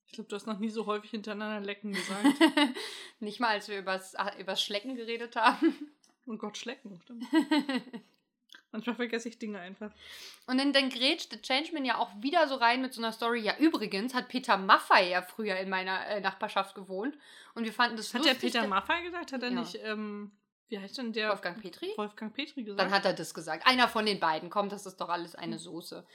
Ich glaube, du hast noch nie so häufig hintereinander lecken gesagt. Nicht mal, als wir übers, ah, übers Schlecken geredet haben. Und Gott, schlecken, stimmt. Manchmal vergesse ich Dinge einfach. Und dann, dann grätscht der Changeman ja auch wieder so rein mit so einer Story. Ja, übrigens hat Peter Maffay ja früher in meiner äh, Nachbarschaft gewohnt. Und wir fanden das Hat der lustig. Peter da- Maffay gesagt? Hat er Ja. nicht, ähm, Wie heißt denn der? Wolfgang Petri? Wolfgang Petri gesagt. Dann hat er das gesagt. Einer von den beiden. Komm, das ist doch alles eine Soße.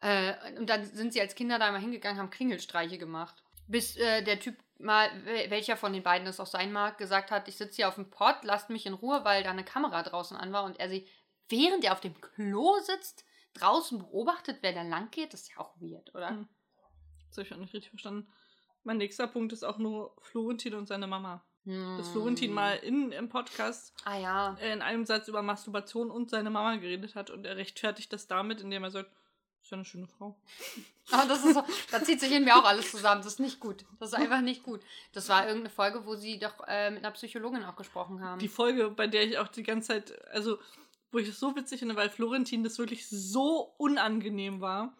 Äh, und dann sind sie als Kinder da mal hingegangen, haben Klingelstreiche gemacht. Bis äh, der Typ mal, wel- welcher von den beiden es auch sein mag, gesagt hat, ich sitze hier auf dem Pott, lasst mich in Ruhe, weil da eine Kamera draußen an war und er sie, während er auf dem Klo sitzt, draußen beobachtet, wer da lang geht. Das ist ja auch weird, oder? Hm. Das habe ich auch nicht richtig verstanden. Mein nächster Punkt ist auch nur Florentin und seine Mama. Dass Florentin Hm. mal in, im Podcast Ah ja. in einem Satz über Masturbation und seine Mama geredet hat und er rechtfertigt das damit, indem er sagt, ist ja eine schöne Frau. Aber das ist so, da zieht sich in mir auch alles zusammen. Das ist nicht gut. Das ist einfach nicht gut. Das war irgendeine Folge, wo sie doch äh, mit einer Psychologin auch gesprochen haben. Die Folge, bei der ich auch die ganze Zeit, also wo ich es so witzig finde, weil Florentin das wirklich so unangenehm war,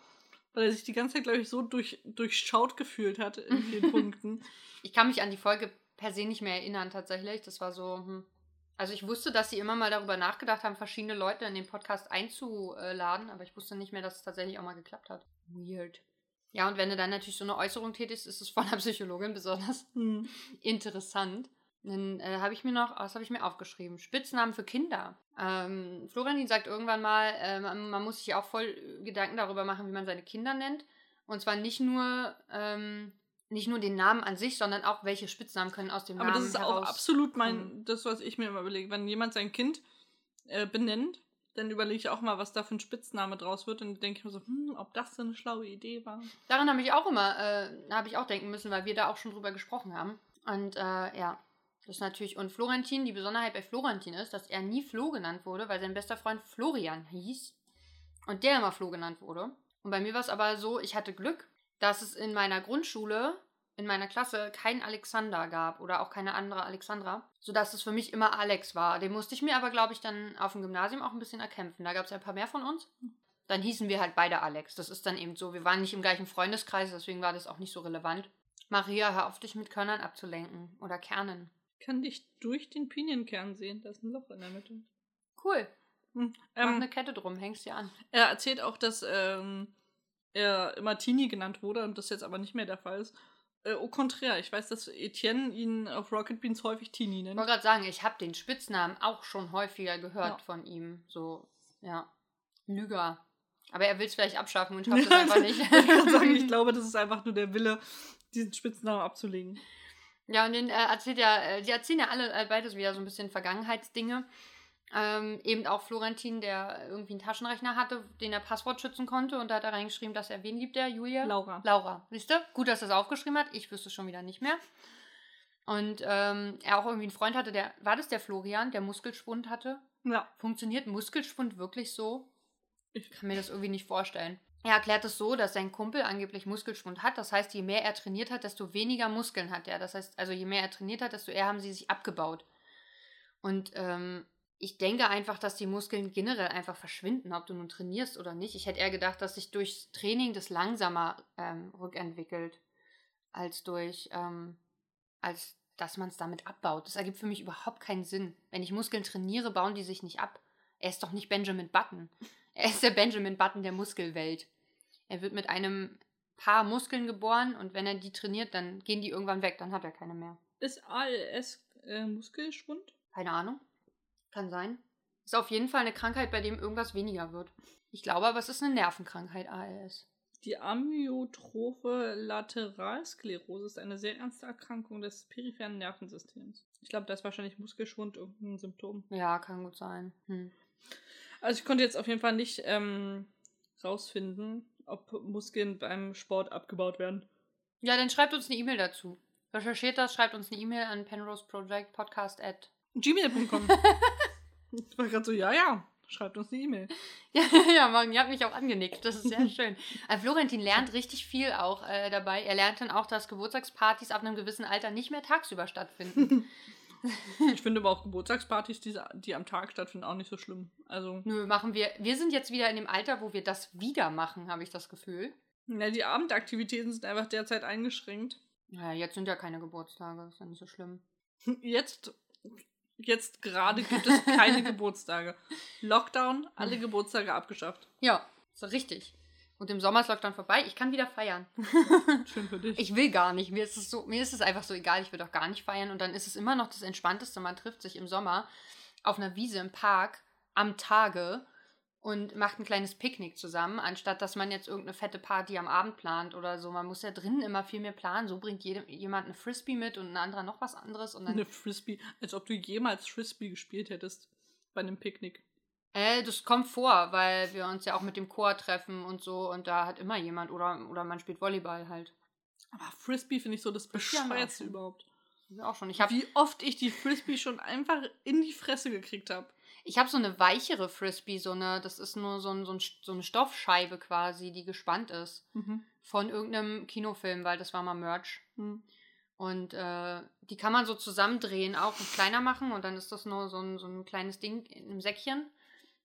weil er sich die ganze Zeit, glaube ich, so durch, durchschaut gefühlt hat in vielen Punkten. Ich kann mich an die Folge per se nicht mehr erinnern, tatsächlich. Das war so. Hm. Also, ich wusste, dass sie immer mal darüber nachgedacht haben, verschiedene Leute in den Podcast einzuladen, aber ich wusste nicht mehr, dass es tatsächlich auch mal geklappt hat. Weird. Ja, und wenn du dann natürlich so eine Äußerung tätigst, ist es von einer Psychologin besonders Hm. interessant. Dann äh, habe ich mir noch, was habe ich mir aufgeschrieben? Spitznamen für Kinder. Ähm, Florentin sagt irgendwann mal, äh, man, man muss sich auch voll äh, Gedanken darüber machen, wie man seine Kinder nennt. Und zwar nicht nur, ähm, nicht nur den Namen an sich, sondern auch welche Spitznamen können aus dem Aber Namen das ist auch absolut mein, das, was ich mir immer überlege. Wenn jemand sein Kind äh, benennt, dann überlege ich auch mal, was da für ein Spitzname draus wird. Und dann denke ich mir so, hm, ob das so eine schlaue Idee war. Daran habe ich auch immer, äh, habe ich auch denken müssen, weil wir da auch schon drüber gesprochen haben. Und äh, ja, das ist natürlich. Und Florentin, die Besonderheit bei Florentin ist, dass er nie Flo genannt wurde, weil sein bester Freund Florian hieß. Und der immer Flo genannt wurde. Und bei mir war es aber so, ich hatte Glück, dass es in meiner Grundschule, in meiner Klasse, kein Alexander gab oder auch keine andere Alexandra, sodass es für mich immer Alex war. Den musste ich mir aber, glaube ich, dann auf dem Gymnasium auch ein bisschen erkämpfen. Da gab es ja ein paar mehr von uns. Dann hießen wir halt beide Alex. Das ist dann eben so. Wir waren nicht im gleichen Freundeskreis, deswegen war das auch nicht so relevant. Maria, hör auf, dich mit Körnern abzulenken. Oder Kernen. Ich kann dich durch den Pinienkern sehen. Da ist ein Loch in der Mitte. Cool. Hm. Mach Ähm, eine Kette drum, hängst dir an. er erzählt auch, dass ähm, er immer Tini genannt wurde und das jetzt aber nicht mehr der Fall ist. Äh, au contraire, ich weiß, dass Etienne ihn auf Rocket Beans häufig Tini Ich nennt. wollte gerade sagen, ich habe den Spitznamen auch schon häufiger gehört Ja. von ihm. So, ja. Lüger. Aber er will es vielleicht abschaffen und schafft es einfach nicht. ich sagen, ich glaube, das ist einfach nur der Wille, diesen Spitznamen abzulegen. Ja, und den äh, erzählt ja, äh, die erzählen ja alle äh, beides wieder so ein bisschen Vergangenheitsdinge. Ähm, eben auch Florentin, der irgendwie einen Taschenrechner hatte, den er Passwort schützen konnte und da hat er reingeschrieben, dass er wen liebt er? Julia? Laura. Laura. Siehst du? Gut, dass er es aufgeschrieben hat. Ich wüsste es schon wieder nicht mehr. Und ähm, er auch irgendwie einen Freund hatte, der, war das der Florian, der Muskelschwund hatte? Ja. Funktioniert Muskelschwund wirklich so? Ich- kann mir das irgendwie nicht vorstellen. Er erklärt es so, dass sein Kumpel angeblich Muskelschwund hat. Das heißt, je mehr er trainiert hat, desto weniger Muskeln hat er. Das heißt, also je mehr er trainiert hat, desto eher haben sie sich abgebaut. Und ähm, ich denke einfach, dass die Muskeln generell einfach verschwinden, ob du nun trainierst oder nicht. Ich hätte eher gedacht, dass sich durchs Training das langsamer ähm, rückentwickelt, als durch, ähm, als dass man es damit abbaut. Das ergibt für mich überhaupt keinen Sinn. Wenn ich Muskeln trainiere, bauen die sich nicht ab. Er ist doch nicht Benjamin Button. Er ist der Benjamin Button der Muskelwelt. Er wird mit einem Paar Muskeln geboren und wenn er die trainiert, dann gehen die irgendwann weg, dann hat er keine mehr. Ist ALS äh, Muskelschwund? Keine Ahnung. Kann sein. Ist auf jeden Fall eine Krankheit, bei dem irgendwas weniger wird. Ich glaube aber, es ist eine Nervenkrankheit, ALS. Die Amyotrophe Lateralsklerose ist eine sehr ernste Erkrankung des peripheren Nervensystems. Ich glaube, da ist wahrscheinlich Muskelschwund irgendein Symptom. Ja, kann gut sein. Hm. Also ich konnte jetzt auf jeden Fall nicht ähm, rausfinden, ob Muskeln beim Sport abgebaut werden. Ja, dann schreibt uns eine E-Mail dazu. Recherchiert das, schreibt uns eine E-Mail an penroseprojectpodcast at Gmail.com. ich war gerade so, ja, ja, schreibt uns eine E-Mail. Ja, ja, Morgen, ihr habt mich auch angenickt. Das ist sehr schön. Äh, Florentin lernt richtig viel auch äh, dabei. Er lernt dann auch, dass Geburtstagspartys ab einem gewissen Alter nicht mehr tagsüber stattfinden. Ich finde aber auch Geburtstagspartys, die, die am Tag stattfinden, auch nicht so schlimm. Also, Nö, machen wir. Wir sind jetzt wieder in dem Alter, wo wir das wieder machen, habe ich das Gefühl. ja, die Abendaktivitäten sind einfach derzeit eingeschränkt. Ja, jetzt sind ja keine Geburtstage. Ist ja nicht so schlimm. Jetzt, jetzt gerade gibt es keine Geburtstage. Lockdown, alle Geburtstage abgeschafft. Ja, so richtig. Und im Sommer ist Lockdown vorbei. Ich kann wieder feiern. Schön für dich. Ich will gar nicht. Mir ist es so, mir ist es einfach so egal. Ich will doch gar nicht feiern. Und dann ist es immer noch das Entspannteste. Man trifft sich im Sommer auf einer Wiese im Park am Tage und macht ein kleines Picknick zusammen, anstatt dass man jetzt irgendeine fette Party am Abend plant oder so. Man muss ja drinnen immer viel mehr planen. So bringt jede, jemand eine Frisbee mit und ein anderer noch was anderes. Und dann, Eine Frisbee, als ob du jemals Frisbee gespielt hättest bei einem Picknick. Äh, das kommt vor, weil wir uns ja auch mit dem Chor treffen und so und da hat immer jemand oder, oder man spielt Volleyball halt. Aber Frisbee finde ich so das schon. überhaupt. Auch schon. Ich habe Wie oft ich die Frisbee schon einfach in die Fresse gekriegt habe. ich hab so eine weichere Frisbee, so eine, das ist nur so, ein, so, ein, so eine Stoffscheibe quasi, die gespannt ist. Von irgendeinem Kinofilm, weil das war mal Merch. Hm. Und äh, die kann man so zusammendrehen, auch und kleiner machen und dann ist das nur so ein, so ein kleines Ding in einem Säckchen.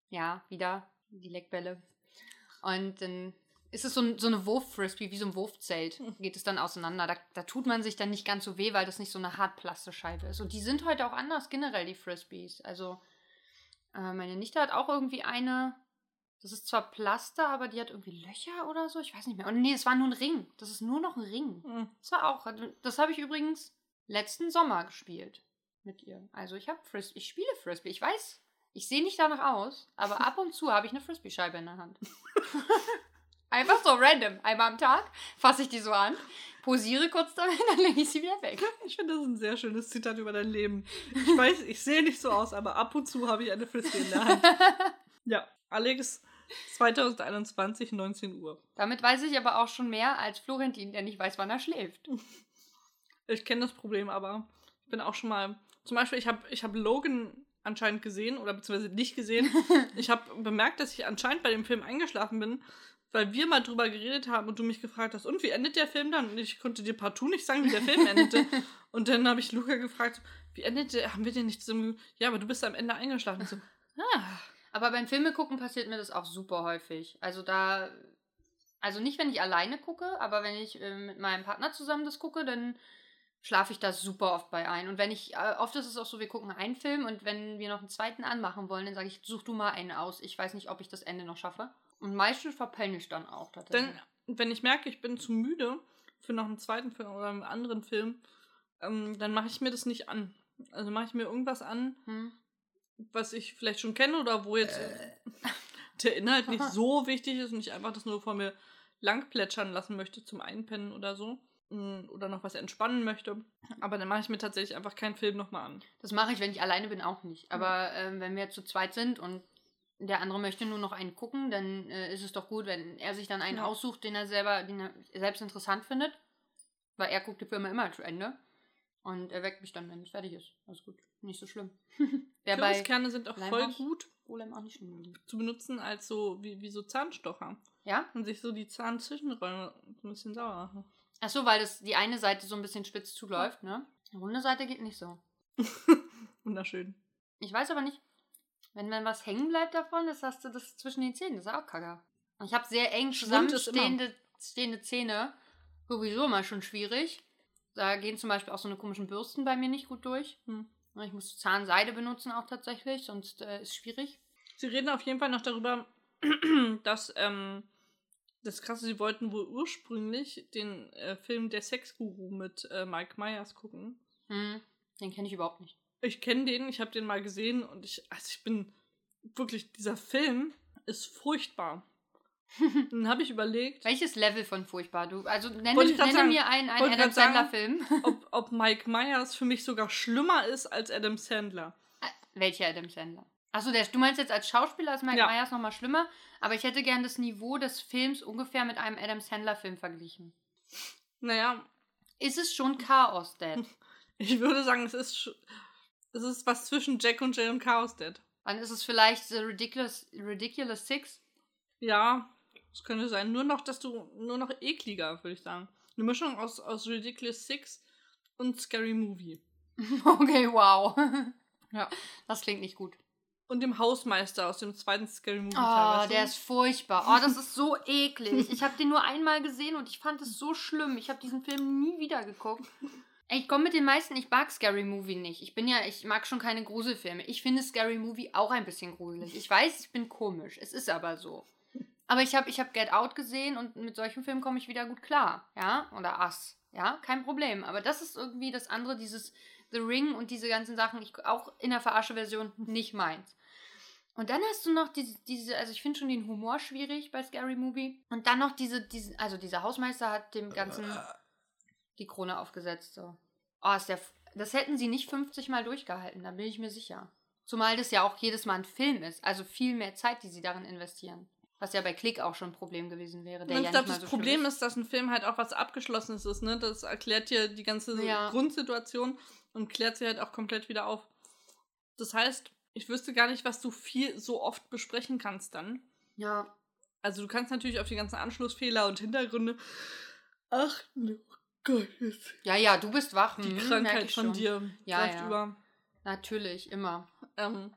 Ja, wieder die Leckbälle. Und dann ist es so, ein, so eine Wurf-Frisbee, wie so ein Wurfzelt. Geht es dann auseinander. Da, da tut man sich dann nicht ganz so weh, weil das nicht so eine Hartplastescheibe ist. Und die sind heute auch anders, generell, die Frisbees. Also, äh, meine Nichte hat auch irgendwie eine. Das ist zwar Plaster, aber die hat irgendwie Löcher oder so. Ich weiß nicht mehr. Und nee, es war nur ein Ring. Das ist nur noch ein Ring. Hm. Das war auch. Das habe ich übrigens letzten Sommer gespielt mit ihr. Also ich habe Frisbee. Ich spiele Frisbee. Ich weiß, ich sehe nicht danach aus, aber ab und zu habe ich eine Frisbee-Scheibe in der Hand. Einfach so random. Einmal am Tag fasse ich die so an, posiere kurz damit, dann lege ich sie wieder weg. Ich finde, das ein sehr schönes Zitat über dein Leben. Ich weiß, ich sehe nicht so aus, aber ab und zu habe ich eine Frisbee in der Hand. Ja, Alex, 2021, 19 Uhr. Damit weiß ich aber auch schon mehr als Florentin, der nicht weiß, wann er schläft. Ich kenne das Problem, aber ich bin auch schon mal. Zum Beispiel, ich habe ich hab Logan anscheinend gesehen oder beziehungsweise nicht gesehen. Ich habe bemerkt, dass ich anscheinend bei dem Film eingeschlafen bin, weil wir mal drüber geredet haben und du mich gefragt hast, und wie endet der Film dann? Und ich konnte dir partout nicht sagen, wie der Film endete. Und dann habe ich Luca gefragt, wie endet der? Haben wir den nicht zusammen? Ja, aber du bist am Ende eingeschlafen. Ich so, ah. Aber beim Filme gucken passiert mir das auch super häufig. Also da, also nicht, wenn ich alleine gucke, aber wenn ich äh, mit meinem Partner zusammen das gucke, dann schlafe ich da super oft bei ein. Und wenn ich, äh, oft ist es auch so, wir gucken einen Film und wenn wir noch einen zweiten anmachen wollen, dann sage ich, such du mal einen aus. Ich weiß nicht, ob ich das Ende noch schaffe. Und meistens verpenne ich dann auch tatsächlich. Dann, wenn ich merke, ich bin zu müde für noch einen zweiten Film oder einen anderen Film, ähm, dann mache ich mir das nicht an. Also mache ich mir irgendwas an, hm? was ich vielleicht schon kenne oder wo jetzt der Inhalt nicht so wichtig ist und ich einfach das nur vor mir lang plätschern lassen möchte zum Einpennen oder so. Mm, Oder noch was entspannen möchte. Aber dann mache ich mir tatsächlich einfach keinen Film nochmal an. Das mache ich, wenn ich alleine bin, auch nicht. Aber ähm, wenn wir zu zweit sind und der andere möchte nur noch einen gucken, dann äh, ist es doch gut, wenn er sich dann einen Ja. aussucht, den er selber, den er selbst interessant findet. Weil er guckt die Filme immer zu Ende. Und er weckt mich dann, wenn es fertig ist. Alles gut. Nicht so schlimm. Kürbiskerne sind auch voll Leinwand? gut Golem auch nicht schlimm. zu benutzen als so, wie, wie so Zahnstocher. Ja? Und sich so die Zahnzwischenräume ein bisschen sauer machen. Ach so, weil das die eine Seite so ein bisschen spitz zuläuft, ne? Die runde Seite geht nicht so. Wunderschön. Ich weiß aber nicht, wenn dann was hängen bleibt davon, das hast du das zwischen den Zähnen. Das ist auch kacke. Ich habe sehr eng zusammenstehende stehende Zähne. Sowieso immer schon schwierig. Da gehen zum Beispiel auch so eine komischen Bürsten bei mir nicht gut durch. Hm. Ich muss Zahnseide benutzen auch tatsächlich, sonst äh, ist schwierig. Sie reden auf jeden Fall noch darüber, dass ähm, das Krasse, sie wollten wohl ursprünglich den äh, Film Der Sexguru mit äh, Mike Myers gucken. Hm, den kenne ich überhaupt nicht. Ich kenne den, ich habe den mal gesehen und ich, also ich bin wirklich, dieser Film ist furchtbar. Dann habe ich überlegt, Welches Level von furchtbar du? Also nenne, nenne sagen. mir einen, einen Adam. Sandler-Film. ob, ob Mike Myers für mich sogar schlimmer ist als Adam Sandler. Welcher Adam Sandler? Achso, du meinst jetzt als Schauspieler ist Mike Ja. Myers nochmal schlimmer, aber ich hätte gern das Niveau des Films ungefähr mit einem Adam Sandler-Film verglichen. Naja, Ist es schon Chaos, Dad? ich würde sagen, es ist, es ist was zwischen Jack und Jay und Chaos Dead. Dann ist es vielleicht The Ridiculous, Ridiculous Six? Ja, das könnte sein. Nur noch, dass du, nur noch ekliger, würde ich sagen. Eine Mischung aus, aus Ridiculous Six und Scary Movie. Okay, wow. Ja. Das klingt nicht gut. Und dem Hausmeister aus dem zweiten Scary Movie. Oh, der ist furchtbar. Oh, das ist so eklig. Ich habe den nur einmal gesehen und ich fand es so schlimm. Ich habe diesen Film nie wieder geguckt. Ich komme mit den meisten, ich mag Scary Movie nicht. Ich bin ja, ich mag schon keine Gruselfilme. Ich finde Scary Movie auch ein bisschen gruselig. Ich weiß, ich bin komisch. Es ist aber so. Aber ich habe ich hab Get Out gesehen und mit solchen Filmen komme ich wieder gut klar. Ja, oder Us. Ja, kein Problem. Aber das ist irgendwie das andere, dieses The Ring und diese ganzen Sachen, ich, auch in der Verarsche-Version nicht meins. Und dann hast du noch diese, diese also ich finde schon den Humor schwierig bei Scary Movie. Und dann noch diese, diese, also dieser Hausmeister hat dem Ganzen die Krone aufgesetzt. So. Oh, ist der, das hätten sie nicht 50 Mal durchgehalten, da bin ich mir sicher. Zumal das ja auch jedes Mal ein Film ist, also viel mehr Zeit, die sie darin investieren. Was ja bei Klick auch schon ein Problem gewesen wäre. Der ich ja glaube, das so Problem ist, dass ein Film halt auch was Abgeschlossenes ist, ne? Das erklärt dir die ganze Ja. Grundsituation und klärt sie halt auch komplett wieder auf. Das heißt, ich wüsste gar nicht, was du viel so oft besprechen kannst dann. Ja, Also du kannst natürlich auf die ganzen Anschlussfehler und Hintergründe achten. Oh Gott, ja, ja, du bist wach. die merk Krankheit von dir Ja, ja. über. Natürlich, immer. Ähm,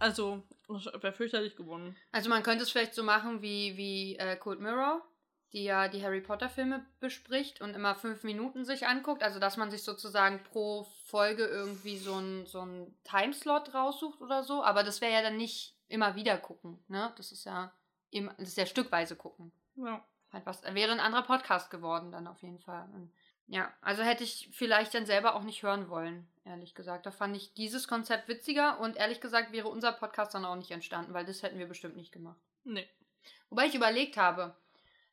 also, wäre fürchterlich gewonnen. Also man könnte es vielleicht so machen wie, wie äh, Cold Mirror, die ja die Harry Potter-Filme bespricht und immer fünf Minuten sich anguckt. Also dass man sich sozusagen pro Folge irgendwie so ein, so ein Timeslot raussucht oder so. Aber das wäre ja dann nicht immer wieder gucken. Ne? Das ist ja immer, das ist ja stückweise gucken. Ja. Halt was, wäre ein anderer Podcast geworden dann auf jeden Fall. Und ja, also hätte ich vielleicht dann selber auch nicht hören wollen, ehrlich gesagt. Da fand ich dieses Konzept witziger und ehrlich gesagt wäre unser Podcast dann auch nicht entstanden, weil das hätten wir bestimmt nicht gemacht. Nee. Wobei ich überlegt habe,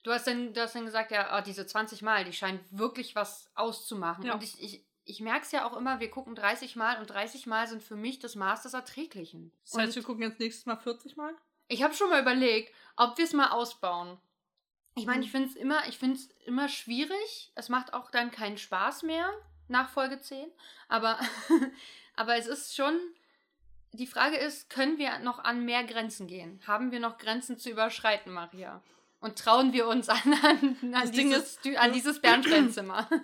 du hast dann, du hast dann gesagt, ja, oh, diese 20 Mal, die scheinen wirklich was auszumachen. Ja. Und ich, ich, ich merke es ja auch immer, wir gucken 30 Mal und 30 Mal sind für mich das Maß des Erträglichen. Das heißt, Und- wir gucken jetzt nächstes Mal 40 Mal? ich habe schon mal überlegt, ob wir es mal ausbauen. Ich meine, Mhm. ich finde es immer, ich find's immer schwierig. Es macht auch dann keinen Spaß mehr nach Folge 10. Aber, aber es ist schon. Die Frage ist, können wir noch an mehr Grenzen gehen? Haben wir noch Grenzen zu überschreiten, Maria? Und trauen wir uns an, an, an, dieses, ist- an dieses Bernsteinzimmer?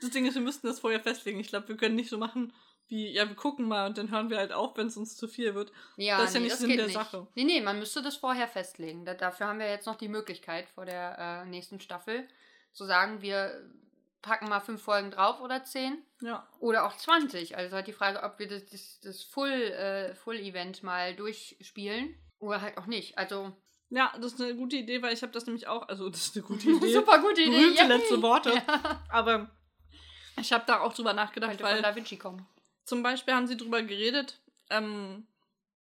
Das Ding ist, wir müssten das vorher festlegen. Ich glaube, wir können nicht so machen, wie, ja, wir gucken mal und dann hören wir halt auf, wenn es uns zu viel wird. Ja, Das ist ja nee, nicht Sinn der nicht. Sache. Nee, nee, man müsste das vorher festlegen. Da, dafür haben wir jetzt noch die Möglichkeit vor der äh, nächsten Staffel zu sagen, wir packen mal fünf Folgen drauf oder zehn Ja. oder auch 20. Also halt die Frage, ob wir das, das, das Full, äh, Full-Event mal durchspielen oder halt auch nicht. Also Ja, das ist eine gute Idee, weil ich habe das nämlich auch, also das ist eine gute Idee. super gute Idee. Berühmte letzte Worte. Ja. Aber ich habe da auch drüber nachgedacht, Könnte von weil Da Vinci kommen. Zum Beispiel haben sie drüber geredet, ähm,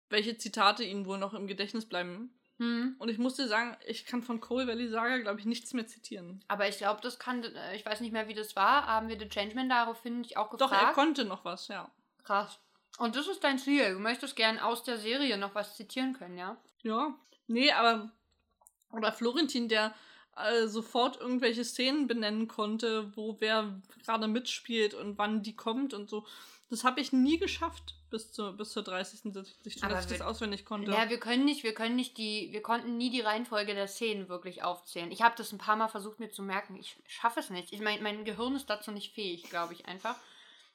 welche Zitate ihnen wohl noch im Gedächtnis bleiben. Hm. Und ich musste sagen, ich kann von Cole Valley Saga, glaube ich, nichts mehr zitieren. Aber ich glaube, das kann, äh, ich weiß nicht mehr, wie das war. Haben wir The Changeman daraufhin nicht auch Doch, gefragt? er konnte noch was, ja. Krass. Und das ist dein Ziel. Du möchtest gern aus der Serie noch was zitieren können, ja? Ja. Nee, aber. Oder Florentin, der äh, sofort irgendwelche Szenen benennen konnte, wo wer gerade mitspielt und wann die kommt und so. Das habe ich nie geschafft bis zur, bis zur 30. Sitzung, dass ich Aber das wir- auswendig konnte. Ja, wir können nicht, wir können nicht die, wir konnten nie die Reihenfolge der Szenen wirklich aufzählen. Ich habe das ein paar Mal versucht mir zu merken. Ich schaffe es nicht. Ich mein, mein Gehirn ist dazu nicht fähig, glaube ich einfach.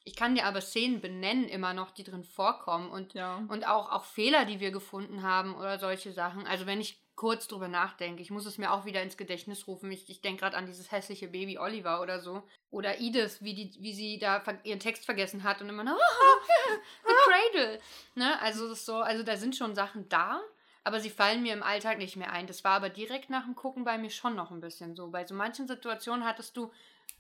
Ich kann dir aber Szenen benennen immer noch, die drin vorkommen und ja. und auch, auch Fehler, die wir gefunden haben oder solche Sachen. Also wenn ich kurz drüber nachdenke, ich muss es mir auch wieder ins Gedächtnis rufen. Ich, ich denke gerade an dieses hässliche Baby Oliver oder so. Oder Edith, wie, die, wie sie da ihren Text vergessen hat und immer noch, oh, the cradle. Ne? Also das so, also da sind schon Sachen da, aber sie fallen mir im Alltag nicht mehr ein. Das war aber direkt nach dem Gucken bei mir schon noch ein bisschen so. Bei so manchen Situationen hattest du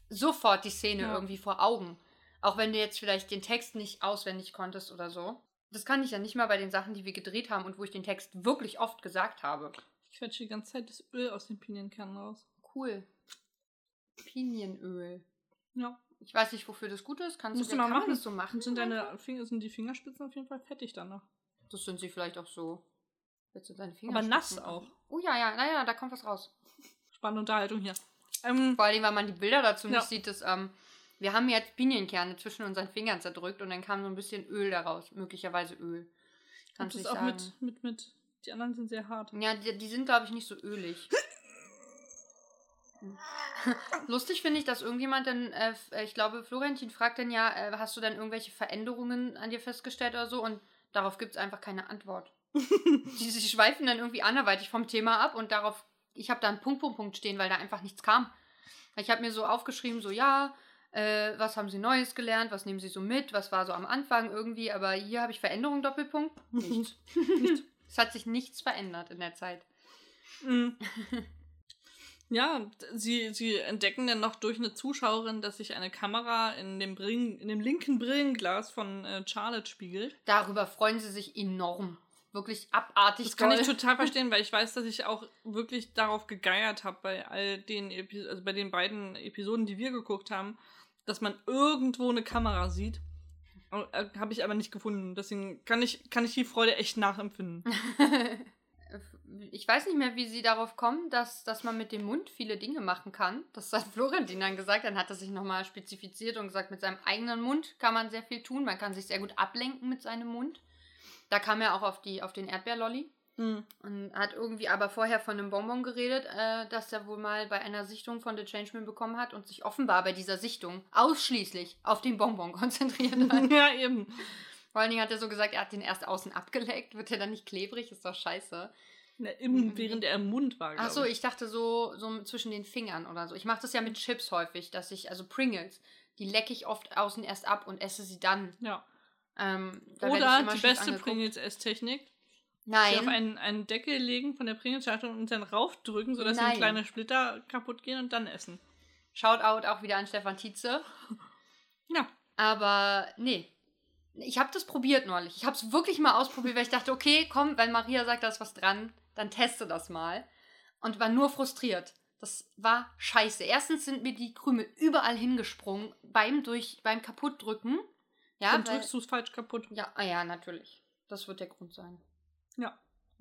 sofort die Szene Ja. irgendwie vor Augen. Auch wenn du jetzt vielleicht den Text nicht auswendig konntest oder so. Das kann ich ja nicht mal bei den Sachen, die wir gedreht haben und wo ich den Text wirklich oft gesagt habe. Ich quetsche die ganze Zeit das Öl aus den Pinienkernen raus. Cool. Pinienöl. Ja. Ich weiß nicht, wofür das gut ist. Kannst Musst du, du mal kann machen. das so machen? Sind deine Finger, sind die Fingerspitzen auf jeden Fall fettig danach. Das sind sie vielleicht auch so. Willst du deine Finger Aber nass auch. Oh ja, ja, naja, da kommt was raus. Spannende Unterhaltung hier. Ähm, Vor allem, weil man die Bilder dazu Ja. nicht sieht, dass, ähm, wir haben jetzt Pinienkerne zwischen unseren Fingern zerdrückt und dann kam so ein bisschen Öl daraus. Möglicherweise Öl. Kannst das nicht auch sagen. mit, mit, mit. Die anderen sind sehr hart. Ja, die, die sind, glaube ich, nicht so ölig. Lustig finde ich, dass irgendjemand dann, äh, äh, ich glaube, Florentin fragt dann ja, äh, hast du dann irgendwelche Veränderungen an dir festgestellt oder so? Und darauf gibt es einfach keine Antwort. die, sie schweifen dann irgendwie anderweitig vom Thema ab und darauf, ich habe da einen Punkt, Punkt, Punkt stehen, weil da einfach nichts kam. Ich habe mir so aufgeschrieben, so ja, äh, was haben sie Neues gelernt, was nehmen sie so mit, was war so am Anfang irgendwie, aber hier habe ich Veränderungen, Doppelpunkt, nichts. es hat sich nichts verändert in der Zeit. Mhm. Ja, sie, sie entdecken dann noch durch eine Zuschauerin, dass sich eine Kamera in dem, Brillen, in dem linken Brillenglas von äh, Charlotte spiegelt. Darüber freuen sie sich enorm. Wirklich abartig. Das kann toll. ich total verstehen, weil ich weiß, dass ich auch wirklich darauf gegeiert habe bei all den Epi also bei den beiden Episoden, die wir geguckt haben, dass man irgendwo eine Kamera sieht. Äh, habe ich aber nicht gefunden. Deswegen kann ich, kann ich die Freude echt nachempfinden. ich weiß nicht mehr, wie sie darauf kommen, dass, dass man mit dem Mund viele Dinge machen kann. Das hat Florentin dann gesagt. Dann hat er sich nochmal spezifiziert und gesagt, mit seinem eigenen Mund kann man sehr viel tun. Man kann sich sehr gut ablenken mit seinem Mund. Da kam er auch auf, die, auf den Erdbeerlolli. Hm. Und hat irgendwie aber vorher von einem Bonbon geredet, äh, das er wohl mal bei einer Sichtung von The Changeman bekommen hat und sich offenbar bei dieser Sichtung ausschließlich auf den Bonbon konzentriert hat. ja, eben. Vor allen Dingen hat er so gesagt, er hat den erst außen abgeleckt. Wird er dann nicht klebrig? Ist doch scheiße. Na, im, während er im Mund war. Ach so, ich dachte so, so zwischen den Fingern oder so. Ich mache das ja mit Chips häufig, dass ich, also Pringles, die lecke ich oft außen erst ab und esse sie dann. Ja. Ähm, da ich Oder die beste. Pringles-Esstechnik. Nein. auf einen, einen Deckel legen von der Pringles-Schachtel und dann raufdrücken, sodass Nein. kleine Splitter kaputt gehen und dann essen. Shoutout auch wieder an Stefan Tietze. Ja. Aber nee. Ich habe das probiert neulich. Ich habe es wirklich mal ausprobiert, weil ich dachte, okay, komm, wenn Maria sagt, da ist was dran, dann teste das mal. Und war nur frustriert. Das war scheiße. Erstens sind mir die Krümel überall hingesprungen beim durch beim kaputtdrücken. Ja, dann drückst du es falsch kaputt. ja, ah ja, natürlich. Das wird der Grund sein. Ja.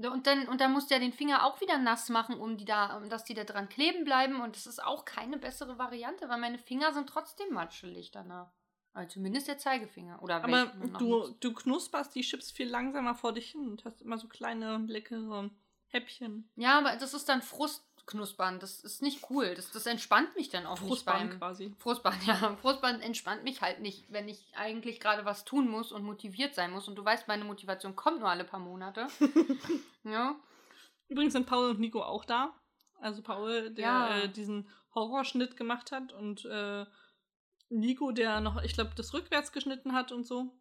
Und dann, und dann musst du ja den Finger auch wieder nass machen, um die da, um dass die da dran kleben bleiben. Und das ist auch keine bessere Variante, weil meine Finger sind trotzdem matschelig danach. Also zumindest der Zeigefinger. Oder Aber du, du knusperst die Chips viel langsamer vor dich hin und hast immer so kleine, leckere Häppchen. Ja, aber das ist dann Frustknuspern. Das ist nicht cool. Das, das entspannt mich dann auch Frustbahn nicht beim... quasi. Frustbahn, ja. Frustbahn entspannt mich halt nicht, wenn ich eigentlich gerade was tun muss und motiviert sein muss. Und du weißt, meine Motivation kommt nur alle paar Monate. ja. Übrigens sind Paul und Nico auch da. Also Paul, der Ja. äh, diesen Horrorschnitt gemacht hat und äh, Nico, der noch, ich glaube, das rückwärts geschnitten hat und so.